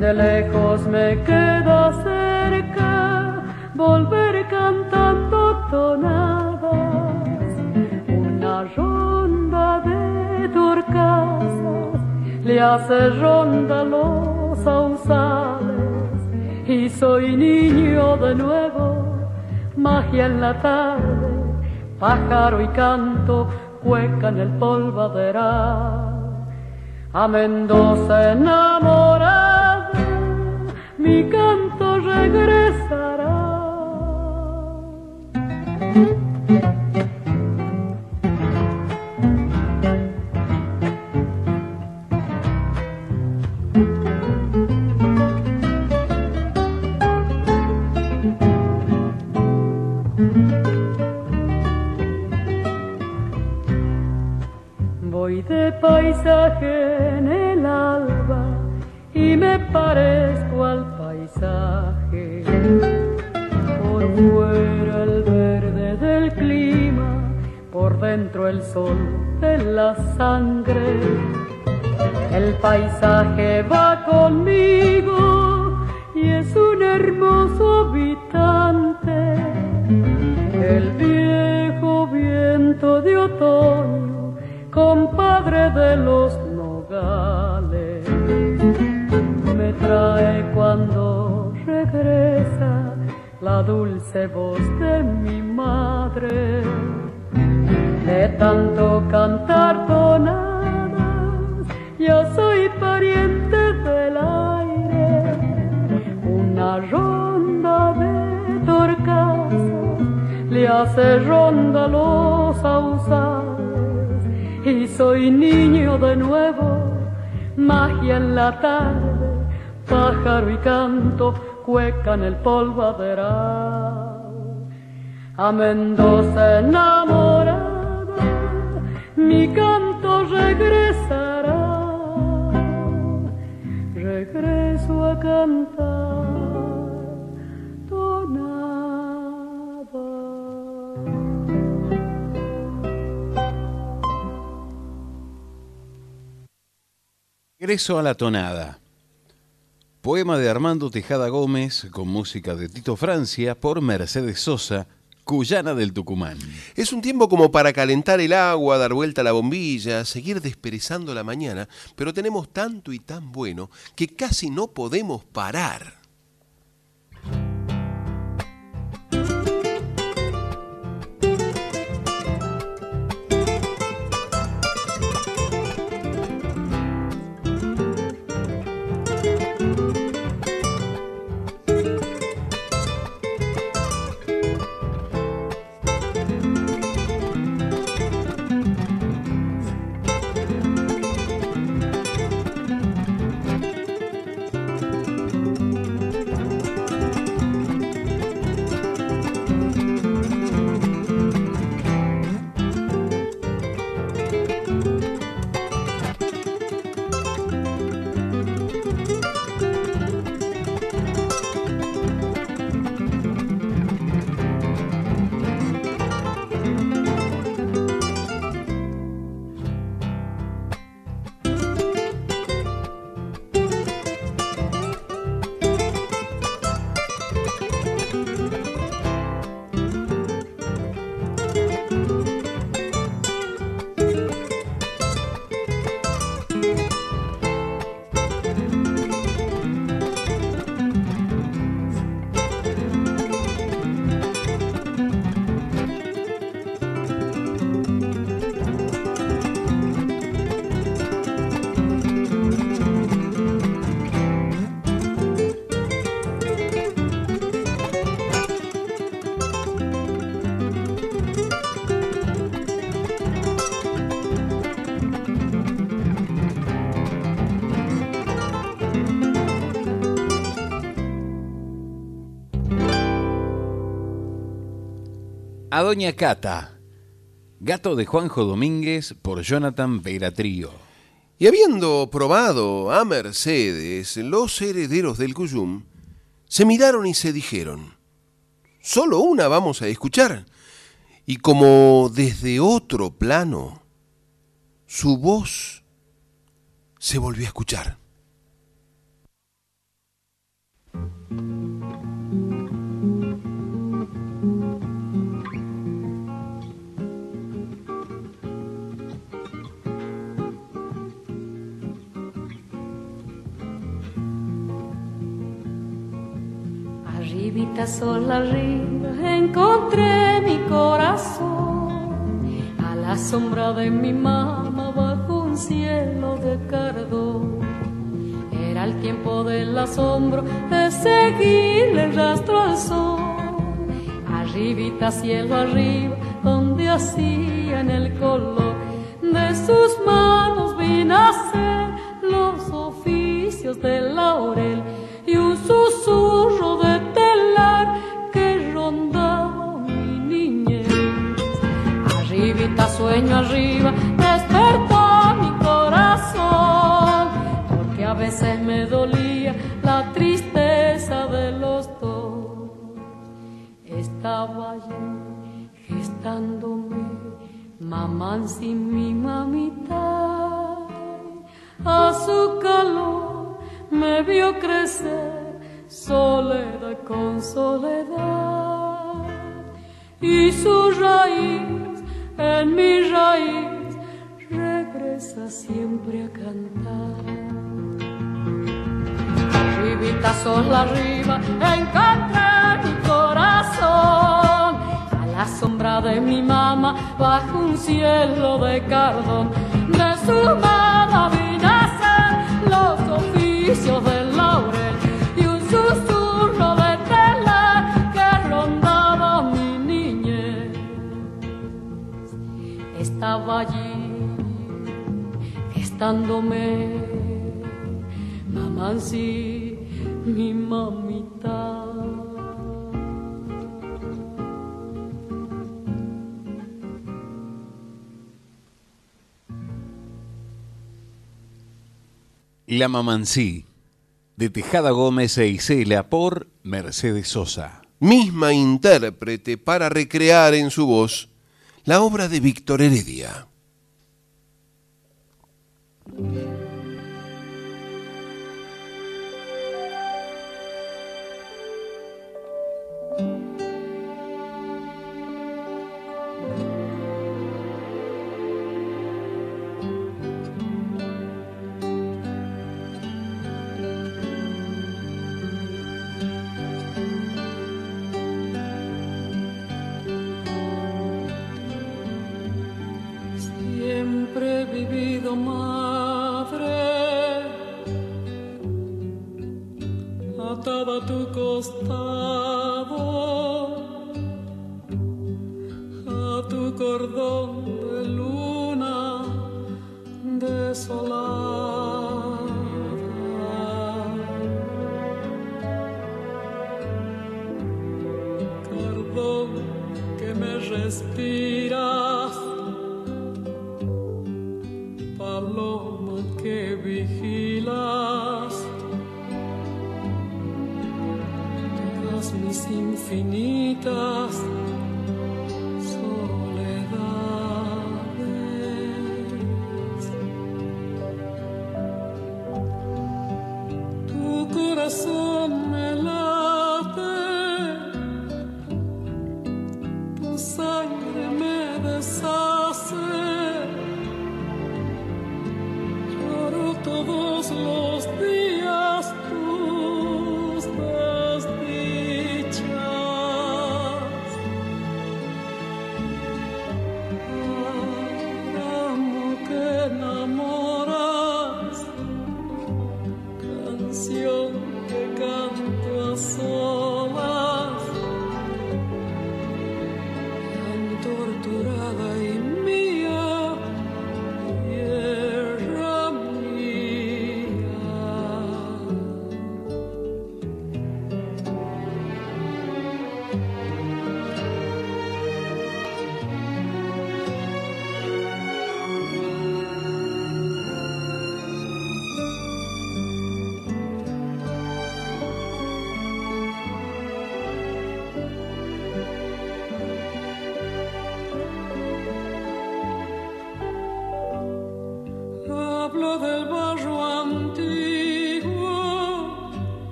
De lejos me queda cerca volver cantando tonadas, una ronda de turcasas le hace ronda los sausales y soy niño de nuevo, magia en la tarde, pájaro y canto, cueca en el polvaderal. A Mendoza enamorada, mi canto regresará. De paisaje en el alba y me parezco al paisaje. Por fuera el verde del clima, por dentro el sol de la sangre. El paisaje va conmigo y es un hermoso habitante. El viejo viento de otoño, compadre de los nogales, me trae cuando regresa la dulce voz de mi madre. De tanto cantar tonadas, ya soy pariente del aire. Una ronda de torcasas le hace ronda los ausales y soy niño de nuevo, magia en la tarde, pájaro y canto, cueca en el polvaderal. A Mendoza enamorada, mi canto regresará, regreso a cantar. Regreso a la tonada. Poema de Armando Tejada Gómez con música de Tito Francia por Mercedes Sosa, cuyana del Tucumán. Es un tiempo como para calentar el agua, dar vuelta a la bombilla, seguir desperezando la mañana, pero tenemos tanto y tan bueno que casi no podemos parar. A Doña Cata, gato de Juanjo Domínguez por Jonathan Vera Trío. Y habiendo probado a Mercedes, los herederos del Cuyum se miraron y se dijeron, solo una vamos a escuchar. Y como desde otro plano, su voz se volvió a escuchar. Arribita sol arriba encontré mi corazón a la sombra de mi mamá bajo un cielo de cardón. Era el tiempo del asombro de seguirle el rastro al sol. Arribita cielo arriba donde hacían el color de sus manos vi nacer los oficios del laurel y un susurro de Arribita sueño arriba, despertó mi corazón, porque a veces me dolía la tristeza de los dos. Estaba yo gestándome, mamá sin mi mamita, a su calor me vio crecer soledad con soledad y su raíz en mi raíz regresa siempre a cantar. Arribita sola arriba encontré mi corazón a la sombra de mi mamá bajo un cielo de cardón de su mano vi nacer los oficios del allí, gestándome, mamá sí, mi mamita. La Mamancí, de Tejada Gómez e Isela por Mercedes Sosa. Misma intérprete para recrear en su voz la obra de Víctor Heredia. A tu cordón de luna desolada. Cordón que me respiras mis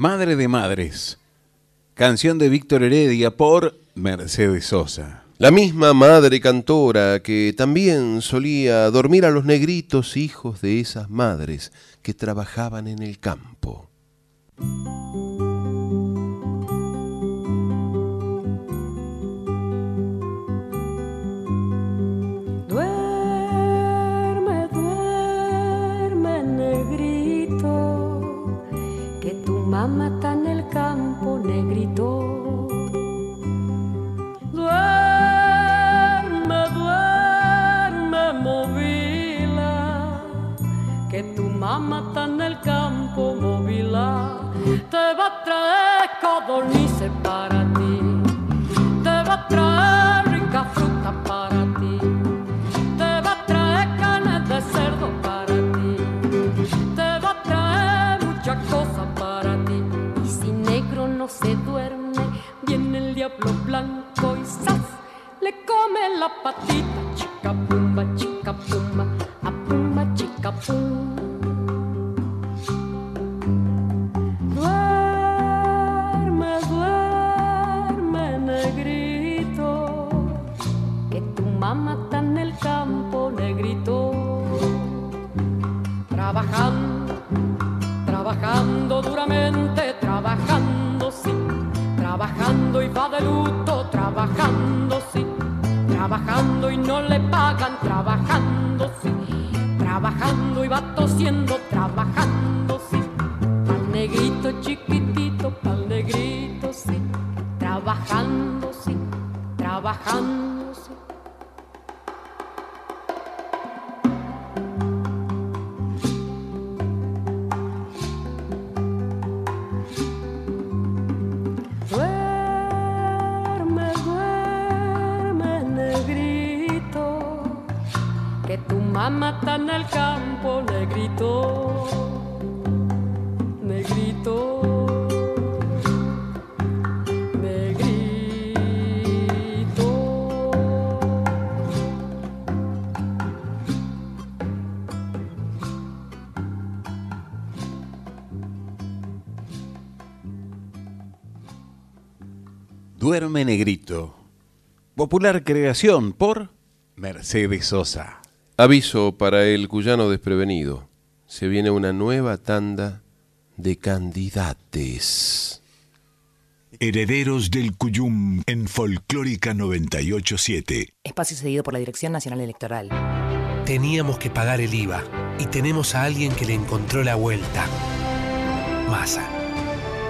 Madre de Madres, canción de Víctor Heredia por Mercedes Sosa. La misma madre cantora que también solía dormir a los negritos hijos de esas madres que trabajaban en el campo. Negrito. Popular creación por Mercedes Sosa. Aviso para el cuyano desprevenido. Se viene una nueva tanda de candidates. Herederos del Cuyum en Folclórica 987. Espacio cedido por la Dirección Nacional Electoral. Teníamos que pagar el IVA y tenemos a alguien que le encontró la vuelta. Masa.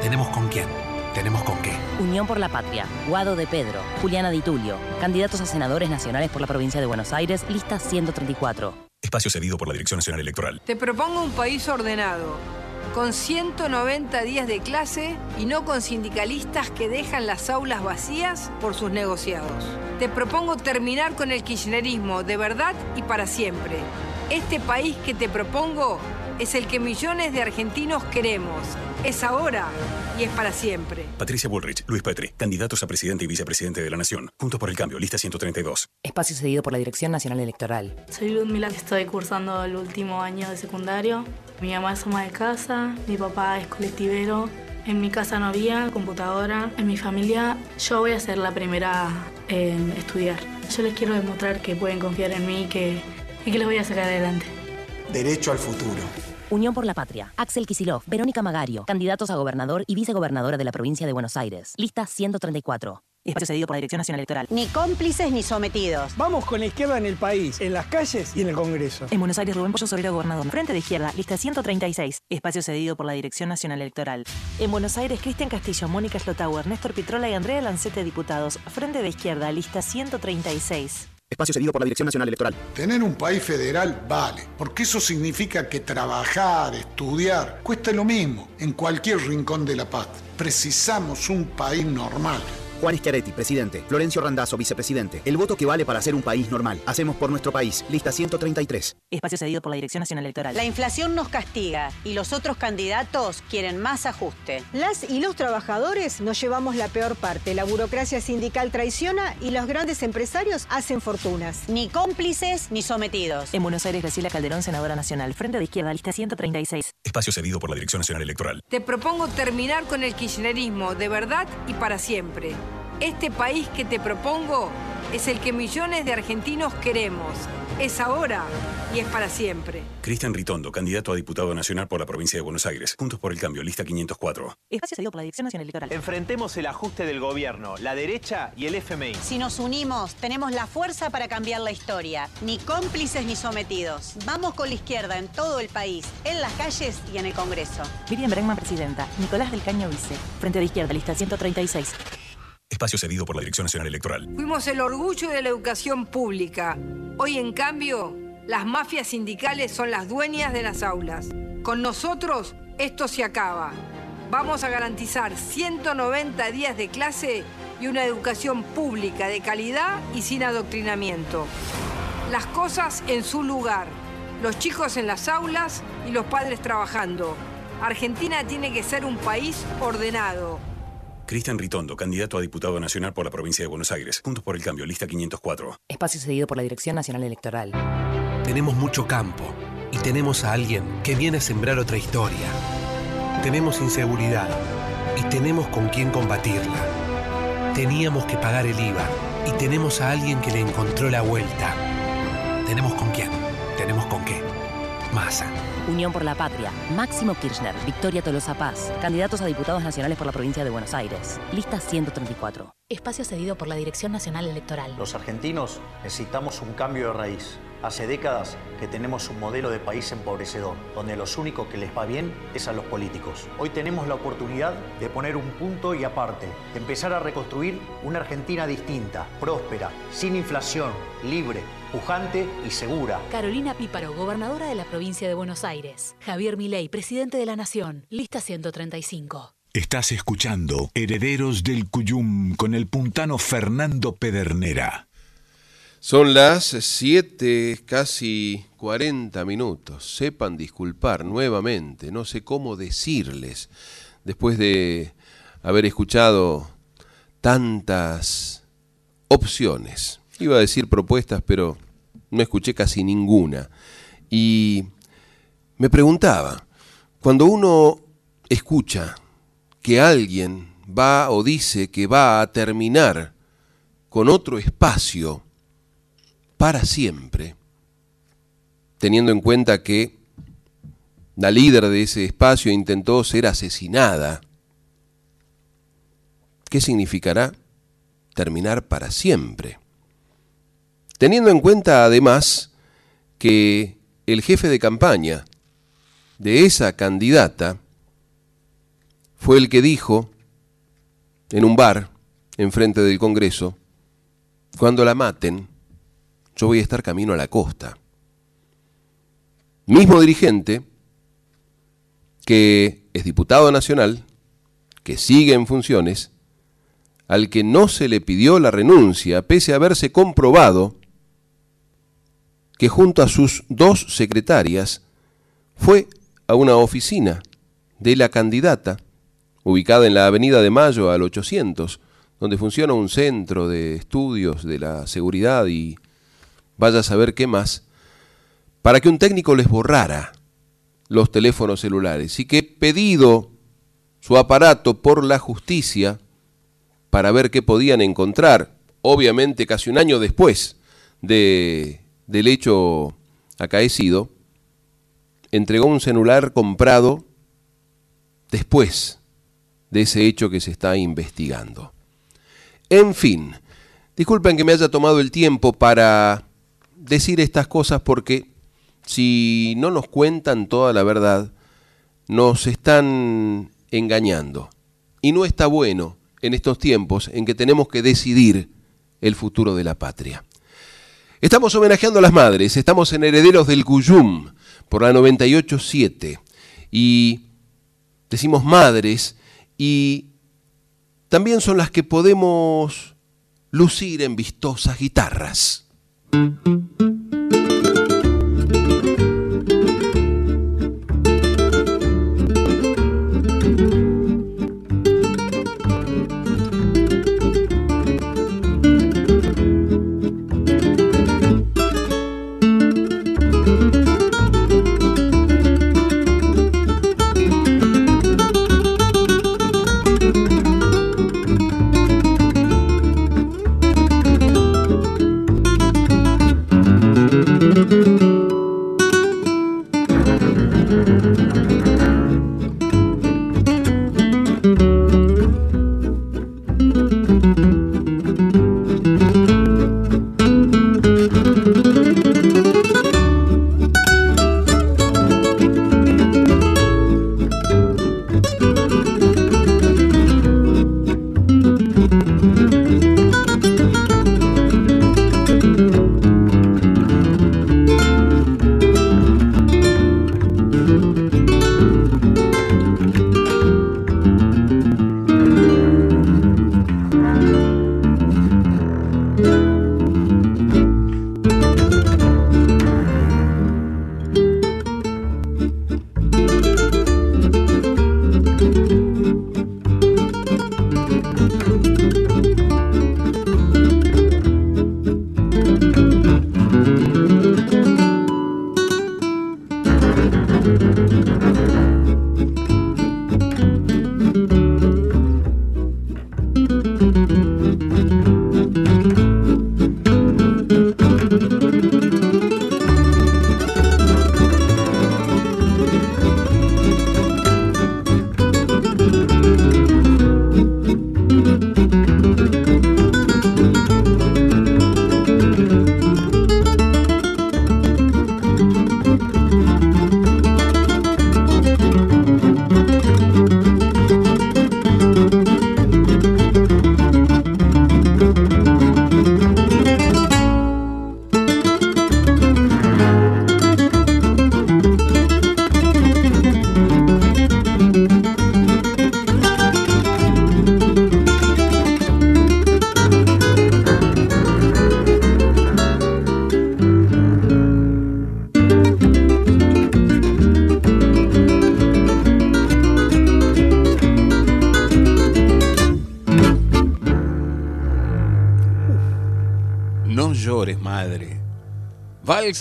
¿Tenemos con quién? ¿Tenemos con qué? Unión por la Patria, Guado de Pedro, Juliana Di Tulio, candidatos a senadores nacionales por la provincia de Buenos Aires, lista 134. Espacio cedido por la Dirección Nacional Electoral. Te propongo un país ordenado, con 190 días de clase y no con sindicalistas que dejan las aulas vacías por sus negociados. Te propongo terminar con el kirchnerismo de verdad y para siempre. Este país que te propongo es el que millones de argentinos queremos. Es ahora y es para siempre. Patricia Bullrich, Luis Petri, candidatos a presidente y vicepresidente de la Nación. Juntos por el cambio, lista 132. Espacio cedido por la Dirección Nacional Electoral. Soy Ludmila, estoy cursando el último año de secundario. Mi mamá es ama de casa, mi papá es colectivero. En mi casa no había computadora. En mi familia yo voy a ser la primera en estudiar. Yo les quiero demostrar que pueden confiar en mí y que, y que les voy a sacar adelante. Derecho al futuro. Unión por la Patria, Axel Kisilov, Verónica Magario, candidatos a gobernador y vicegobernadora de la provincia de Buenos Aires, lista 134. Espacio cedido por la Dirección Nacional Electoral. Ni cómplices ni sometidos. Vamos con la izquierda en el país, en las calles y en el Congreso. En Buenos Aires, Rubén Pollo Sobrero, gobernador. Frente de izquierda, lista 136. Espacio cedido por la Dirección Nacional Electoral. En Buenos Aires, Cristian Castillo, Mónica Schlotauer, Néstor Pitrola y Andrea Lancete, diputados. Frente de izquierda, lista 136. Espacio cedido por la Dirección Nacional Electoral. Tener un país federal vale, porque eso significa que trabajar, estudiar, cuesta lo mismo en cualquier rincón de la paz. Precisamos un país normal. Juan Schiaretti, presidente. Florencio Randazzo, vicepresidente. El voto que vale para ser un país normal. Hacemos por nuestro país. Lista 133. Espacio cedido por la Dirección Nacional Electoral. La inflación nos castiga y los otros candidatos quieren más ajuste. Las y los trabajadores nos llevamos la peor parte. La burocracia sindical traiciona y los grandes empresarios hacen fortunas. Ni cómplices ni sometidos. En Buenos Aires, Graciela Calderón, senadora nacional. Frente de izquierda, lista 136. Espacio cedido por la Dirección Nacional Electoral. Te propongo terminar con el kirchnerismo de verdad y para siempre. Este país que te propongo es el que millones de argentinos queremos. Es ahora y es para siempre. Cristian Ritondo, candidato a diputado nacional por la provincia de Buenos Aires. Juntos por el cambio, lista 504. Espacio cedido por la Dirección Nacional Electoral. Enfrentemos el ajuste del gobierno, la derecha y el FMI. Si nos unimos, tenemos la fuerza para cambiar la historia. Ni cómplices ni sometidos. Vamos con la izquierda en todo el país, en las calles y en el Congreso. Miriam Bregman, presidenta. Nicolás del Caño, vice. Frente de Izquierda, lista 136. Espacio cedido por la Dirección Nacional Electoral. Fuimos el orgullo de la educación pública. Hoy, en cambio, las mafias sindicales son las dueñas de las aulas. Con nosotros, esto se acaba. Vamos a garantizar 190 días de clase y una educación pública de calidad y sin adoctrinamiento. Las cosas en su lugar. Los chicos en las aulas y los padres trabajando. Argentina tiene que ser un país ordenado. Cristian Ritondo, candidato a diputado nacional por la provincia de Buenos Aires. Juntos por el cambio, lista 504. Espacio cedido por la Dirección Nacional Electoral. Tenemos mucho campo y tenemos a alguien que viene a sembrar otra historia. Tenemos inseguridad y tenemos con quién combatirla. Teníamos que pagar el IVA y tenemos a alguien que le encontró la vuelta. Tenemos con quién, tenemos con qué. Masa. Unión por la Patria, Máximo Kirchner, Victoria Tolosa Paz, candidatos a diputados nacionales por la provincia de Buenos Aires. Lista 134. Espacio cedido por la Dirección Nacional Electoral. Los argentinos necesitamos un cambio de raíz. Hace décadas que tenemos un modelo de país empobrecedor, donde los únicos que les va bien es a los políticos. Hoy tenemos la oportunidad de poner un punto y aparte, de empezar a reconstruir una Argentina distinta, próspera, sin inflación, libre, pujante y segura. Carolina Píparo, gobernadora de la provincia de Buenos Aires. Javier Milei, presidente de la Nación. Lista 135. Estás escuchando Herederos del Cuyum con el puntano Fernando Pedernera. Son las 7, casi 40 minutos. Sepan disculpar nuevamente, no sé cómo decirles, después de haber escuchado tantas opciones. Iba a decir propuestas, pero no escuché casi ninguna. Y me preguntaba, cuando uno escucha que alguien va o dice que va a terminar con otro espacio, para siempre, teniendo en cuenta que la líder de ese espacio intentó ser asesinada. ¿Qué significará terminar para siempre? Teniendo en cuenta además que el jefe de campaña de esa candidata fue el que dijo en un bar enfrente del Congreso, cuando la maten, yo voy a estar camino a la costa. Mismo dirigente que es diputado nacional, que sigue en funciones, al que no se le pidió la renuncia, pese a haberse comprobado que junto a sus dos secretarias fue a una oficina de la candidata, ubicada en la Avenida de Mayo al 800, donde funciona un centro de estudios de la seguridad y vaya a saber qué más, para que un técnico les borrara los teléfonos celulares y que pedido su aparato por la justicia para ver qué podían encontrar, obviamente casi un año después de, del hecho acaecido, entregó un celular comprado después de ese hecho que se está investigando. En fin, disculpen que me haya tomado el tiempo para decir estas cosas porque si no nos cuentan toda la verdad, nos están engañando. Y no está bueno en estos tiempos en que tenemos que decidir el futuro de la patria. Estamos homenajeando a las madres, estamos en Herederos del Cuyum por la 987 y decimos madres y también son las que podemos lucir en vistosas guitarras.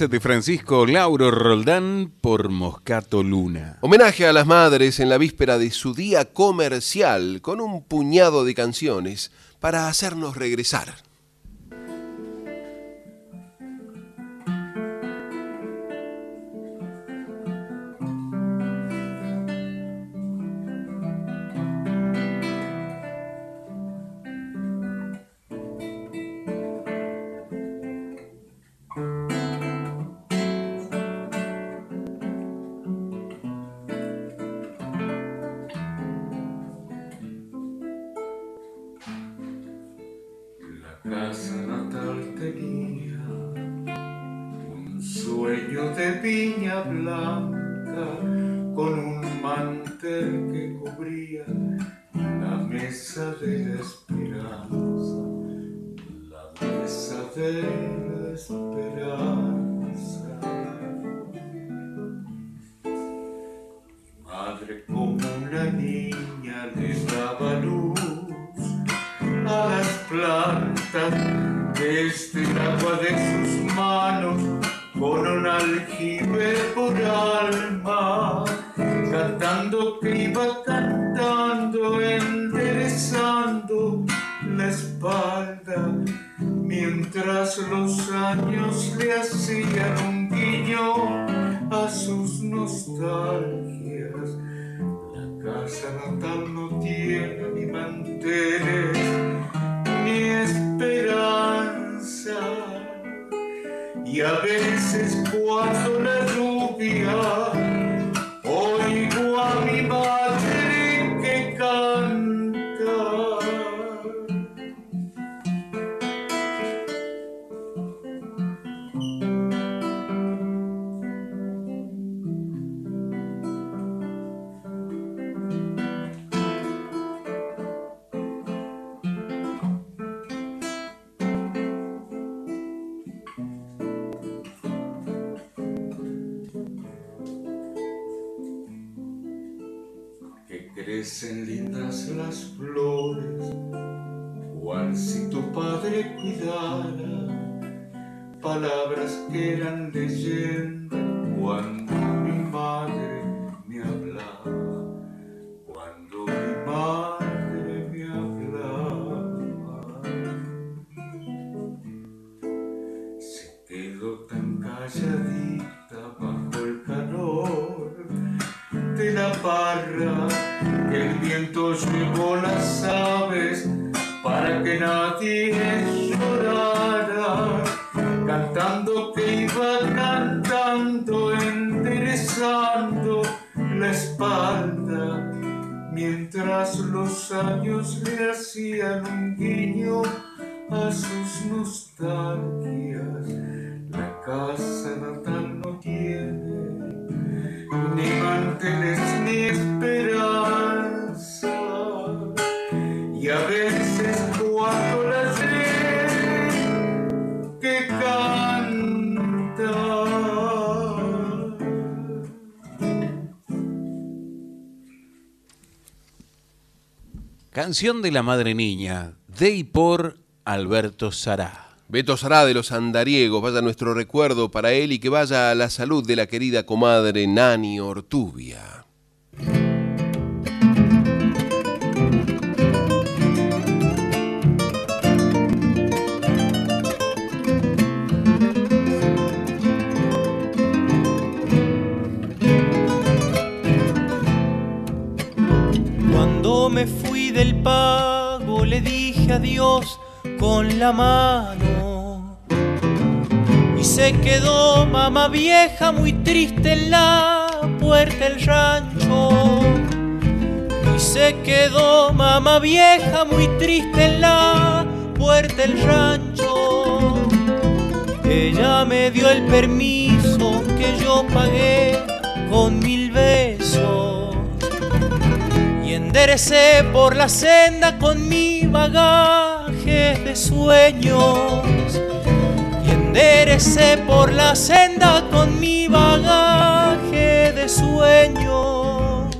de Francisco Lauro Roldán por Moscato Luna. Homenaje a las madres en la víspera de su día comercial con un puñado de canciones para hacernos regresar. Crecen lindas las flores, cual si tu padre cuidara palabras que eran leyenda Canción de la Madre Niña, de y por Alberto Sará. Beto Sará de los Andariegos, vaya nuestro recuerdo para él y que vaya a la salud de la querida comadre Nani Ortubia. Fui del pago le dije adiós con la mano. Y se quedó mamá vieja muy triste en la puerta del rancho. Y se quedó mamá vieja muy triste en la puerta del rancho. Ella me dio el permiso que yo pagué con mil besos y enderecé por la senda con mi bagaje de sueños. Y enderecé por la senda con mi bagaje de sueños.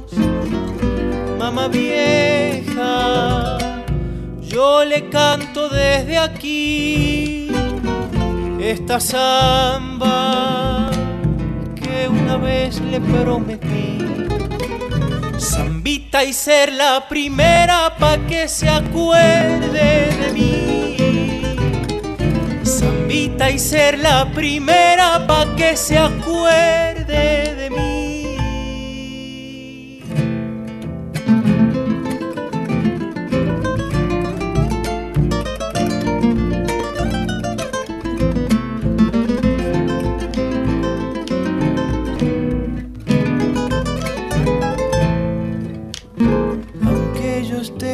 Mamá vieja yo le canto desde aquí esta samba que una vez le prometí Zambita y ser la primera pa' que se acuerde de mí. Zambita y ser la primera pa' que se acuerde de mí.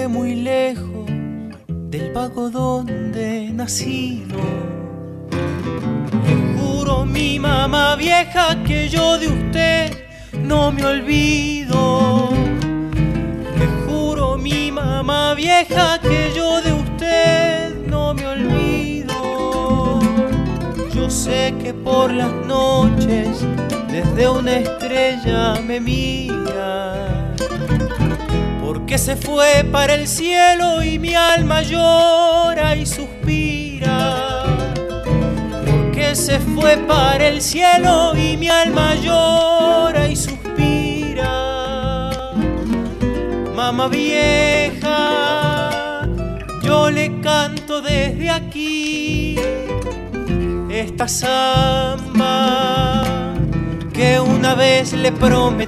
Muy lejos del pago donde he nacido, le juro mi mamá vieja que yo de usted no me olvido. Le juro mi mamá vieja que yo de usted no me olvido. Yo sé que por las noches desde una estrella me mira porque se fue para el cielo y mi alma llora y suspira. Porque se fue para el cielo y mi alma llora y suspira. Mamá vieja, yo le canto desde aquí esta samba que una vez le prometí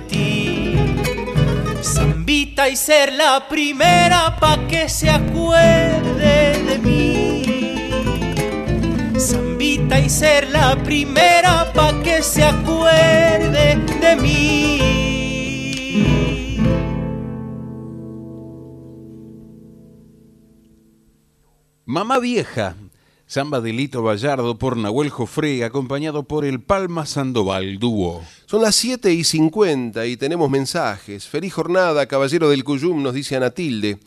y ser la primera pa' que se acuerde de mí. Zambita y ser la primera pa' que se acuerde de mí. Mamá Vieja, samba de Lito Vallardo por Nahuel Jofré, acompañado por el Palma Sandoval Dúo. Son las 7 y 50 y tenemos mensajes. Feliz jornada, caballero del Cuyum, nos dice Anatilde.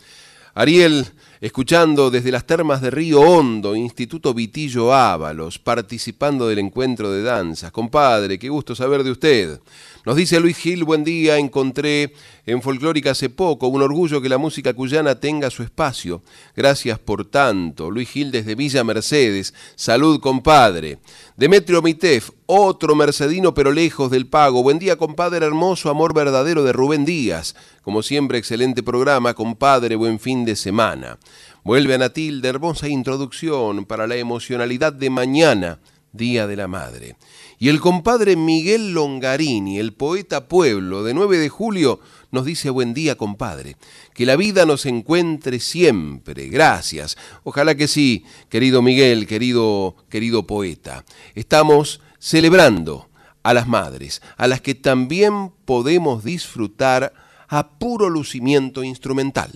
Ariel, escuchando desde las termas de Río Hondo, Instituto Vitillo Ábalos, participando del encuentro de danzas. Compadre, qué gusto saber de usted. Nos dice Luis Gil, buen día, encontré en Folclórica hace poco, un orgullo que la música cuyana tenga su espacio. Gracias por tanto. Luis Gil desde Villa Mercedes, salud compadre. Demetrio Mitef, otro mercedino pero lejos del pago. Buen día compadre, hermoso amor verdadero de Rubén Díaz. Como siempre, excelente programa, compadre, buen fin de semana. Vuelve a Natil de hermosa introducción para la emocionalidad de mañana, Día de la Madre. Y el compadre Miguel Longarini, el poeta pueblo de 9 de julio, nos dice buen día, compadre. Que la vida nos encuentre siempre. Gracias. Ojalá que sí, querido Miguel, querido, querido poeta. Estamos celebrando a las madres, a las que también podemos disfrutar a puro lucimiento instrumental.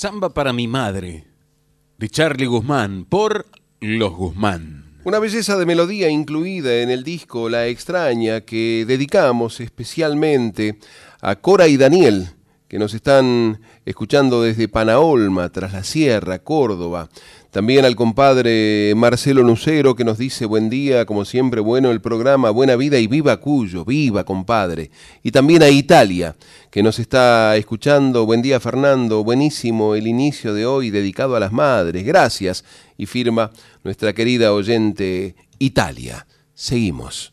Samba para mi madre, de Charlie Guzmán, por Los Guzmán. Una belleza de melodía incluida en el disco La extraña que dedicamos especialmente a Cora y Daniel, que nos están escuchando desde Panaolma, tras la Sierra, Córdoba. También al compadre Marcelo Nucero que nos dice buen día, como siempre, bueno el programa, buena vida y viva Cuyo, viva compadre. Y también a Italia que nos está escuchando, buen día Fernando, buenísimo el inicio de hoy dedicado a las madres, gracias. Y firma nuestra querida oyente Italia. Seguimos.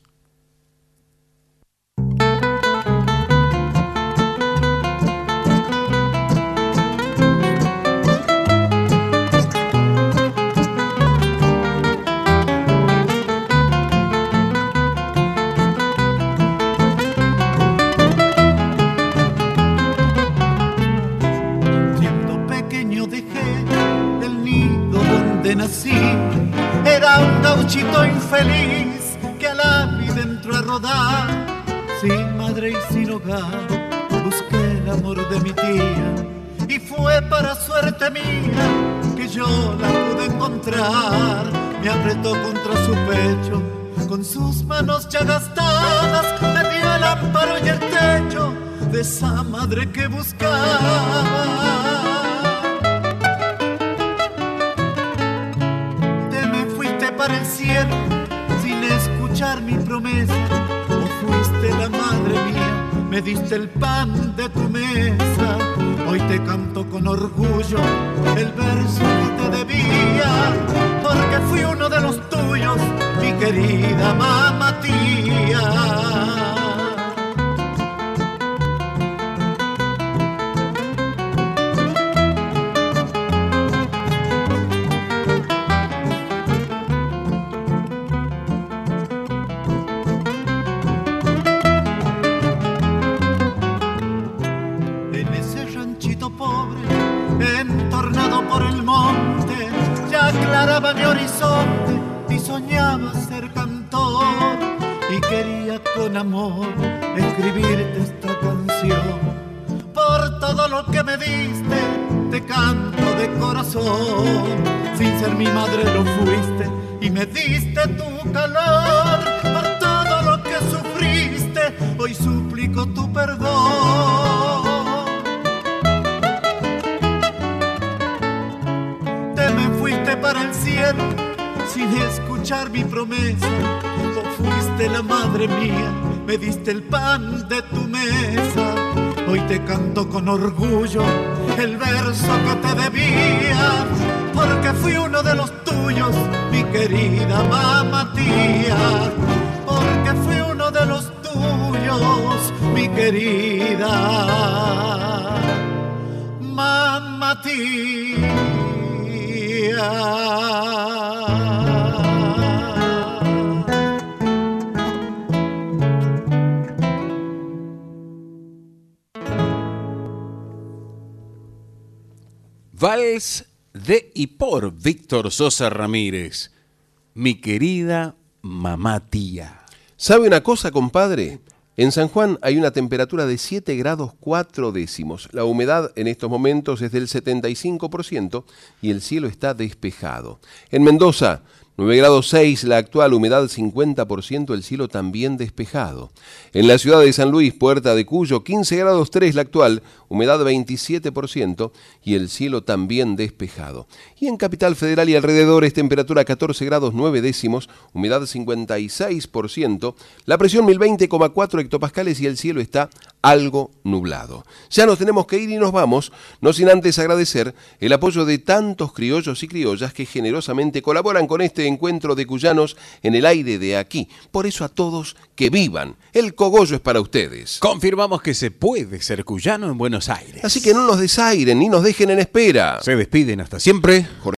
Gauchito infeliz que a la vida entró a rodar. Sin madre y sin hogar, busqué el amor de mi tía. Y fue para suerte mía que yo la pude encontrar. Me apretó contra su pecho con sus manos ya gastadas. Me dio el amparo y el techo de esa madre que buscaba. El cielo sin escuchar mi promesa. O fuiste la madre mía, me diste el pan de tu mesa. Hoy te canto con orgullo el verso que te debía, porque fui uno de los tuyos, mi querida mamá tía. Y me diste tu calor. Por todo lo que sufriste, hoy suplico tu perdón. Te me fuiste para el cielo sin escuchar mi promesa. O fuiste la madre mía, me diste el pan de tu mesa. Hoy te canto con orgullo el verso que te debía, porque fui uno de los tuyos, mi querida mamá tía. Porque fui uno de los tuyos, mi querida mamá tía. Vals de y por Víctor Sosa Ramírez. Mi querida mamá tía. ¿Sabe una cosa, compadre? En San Juan hay una temperatura de 7 grados 4 décimos. La humedad en estos momentos es del 75% y el cielo está despejado. En Mendoza, 9 grados 6, la actual humedad 50%, el cielo también despejado. En la ciudad de San Luis, Puerta de Cuyo, 15 grados 3, la actual humedad 27% y el cielo también despejado. Y en Capital Federal y alrededores, temperatura 14 grados 9 décimos, humedad 56%, la presión 1020,4 hectopascales y el cielo está algo nublado. Ya nos tenemos que ir y nos vamos, no sin antes agradecer el apoyo de tantos criollos y criollas que generosamente colaboran con este encuentro de cuyanos en el aire de aquí. Por eso a todos que vivan. El cogollo es para ustedes. Confirmamos que se puede ser cuyano en Buenos Aires. Así que no nos desairen ni nos dejen en espera. Se despiden hasta siempre.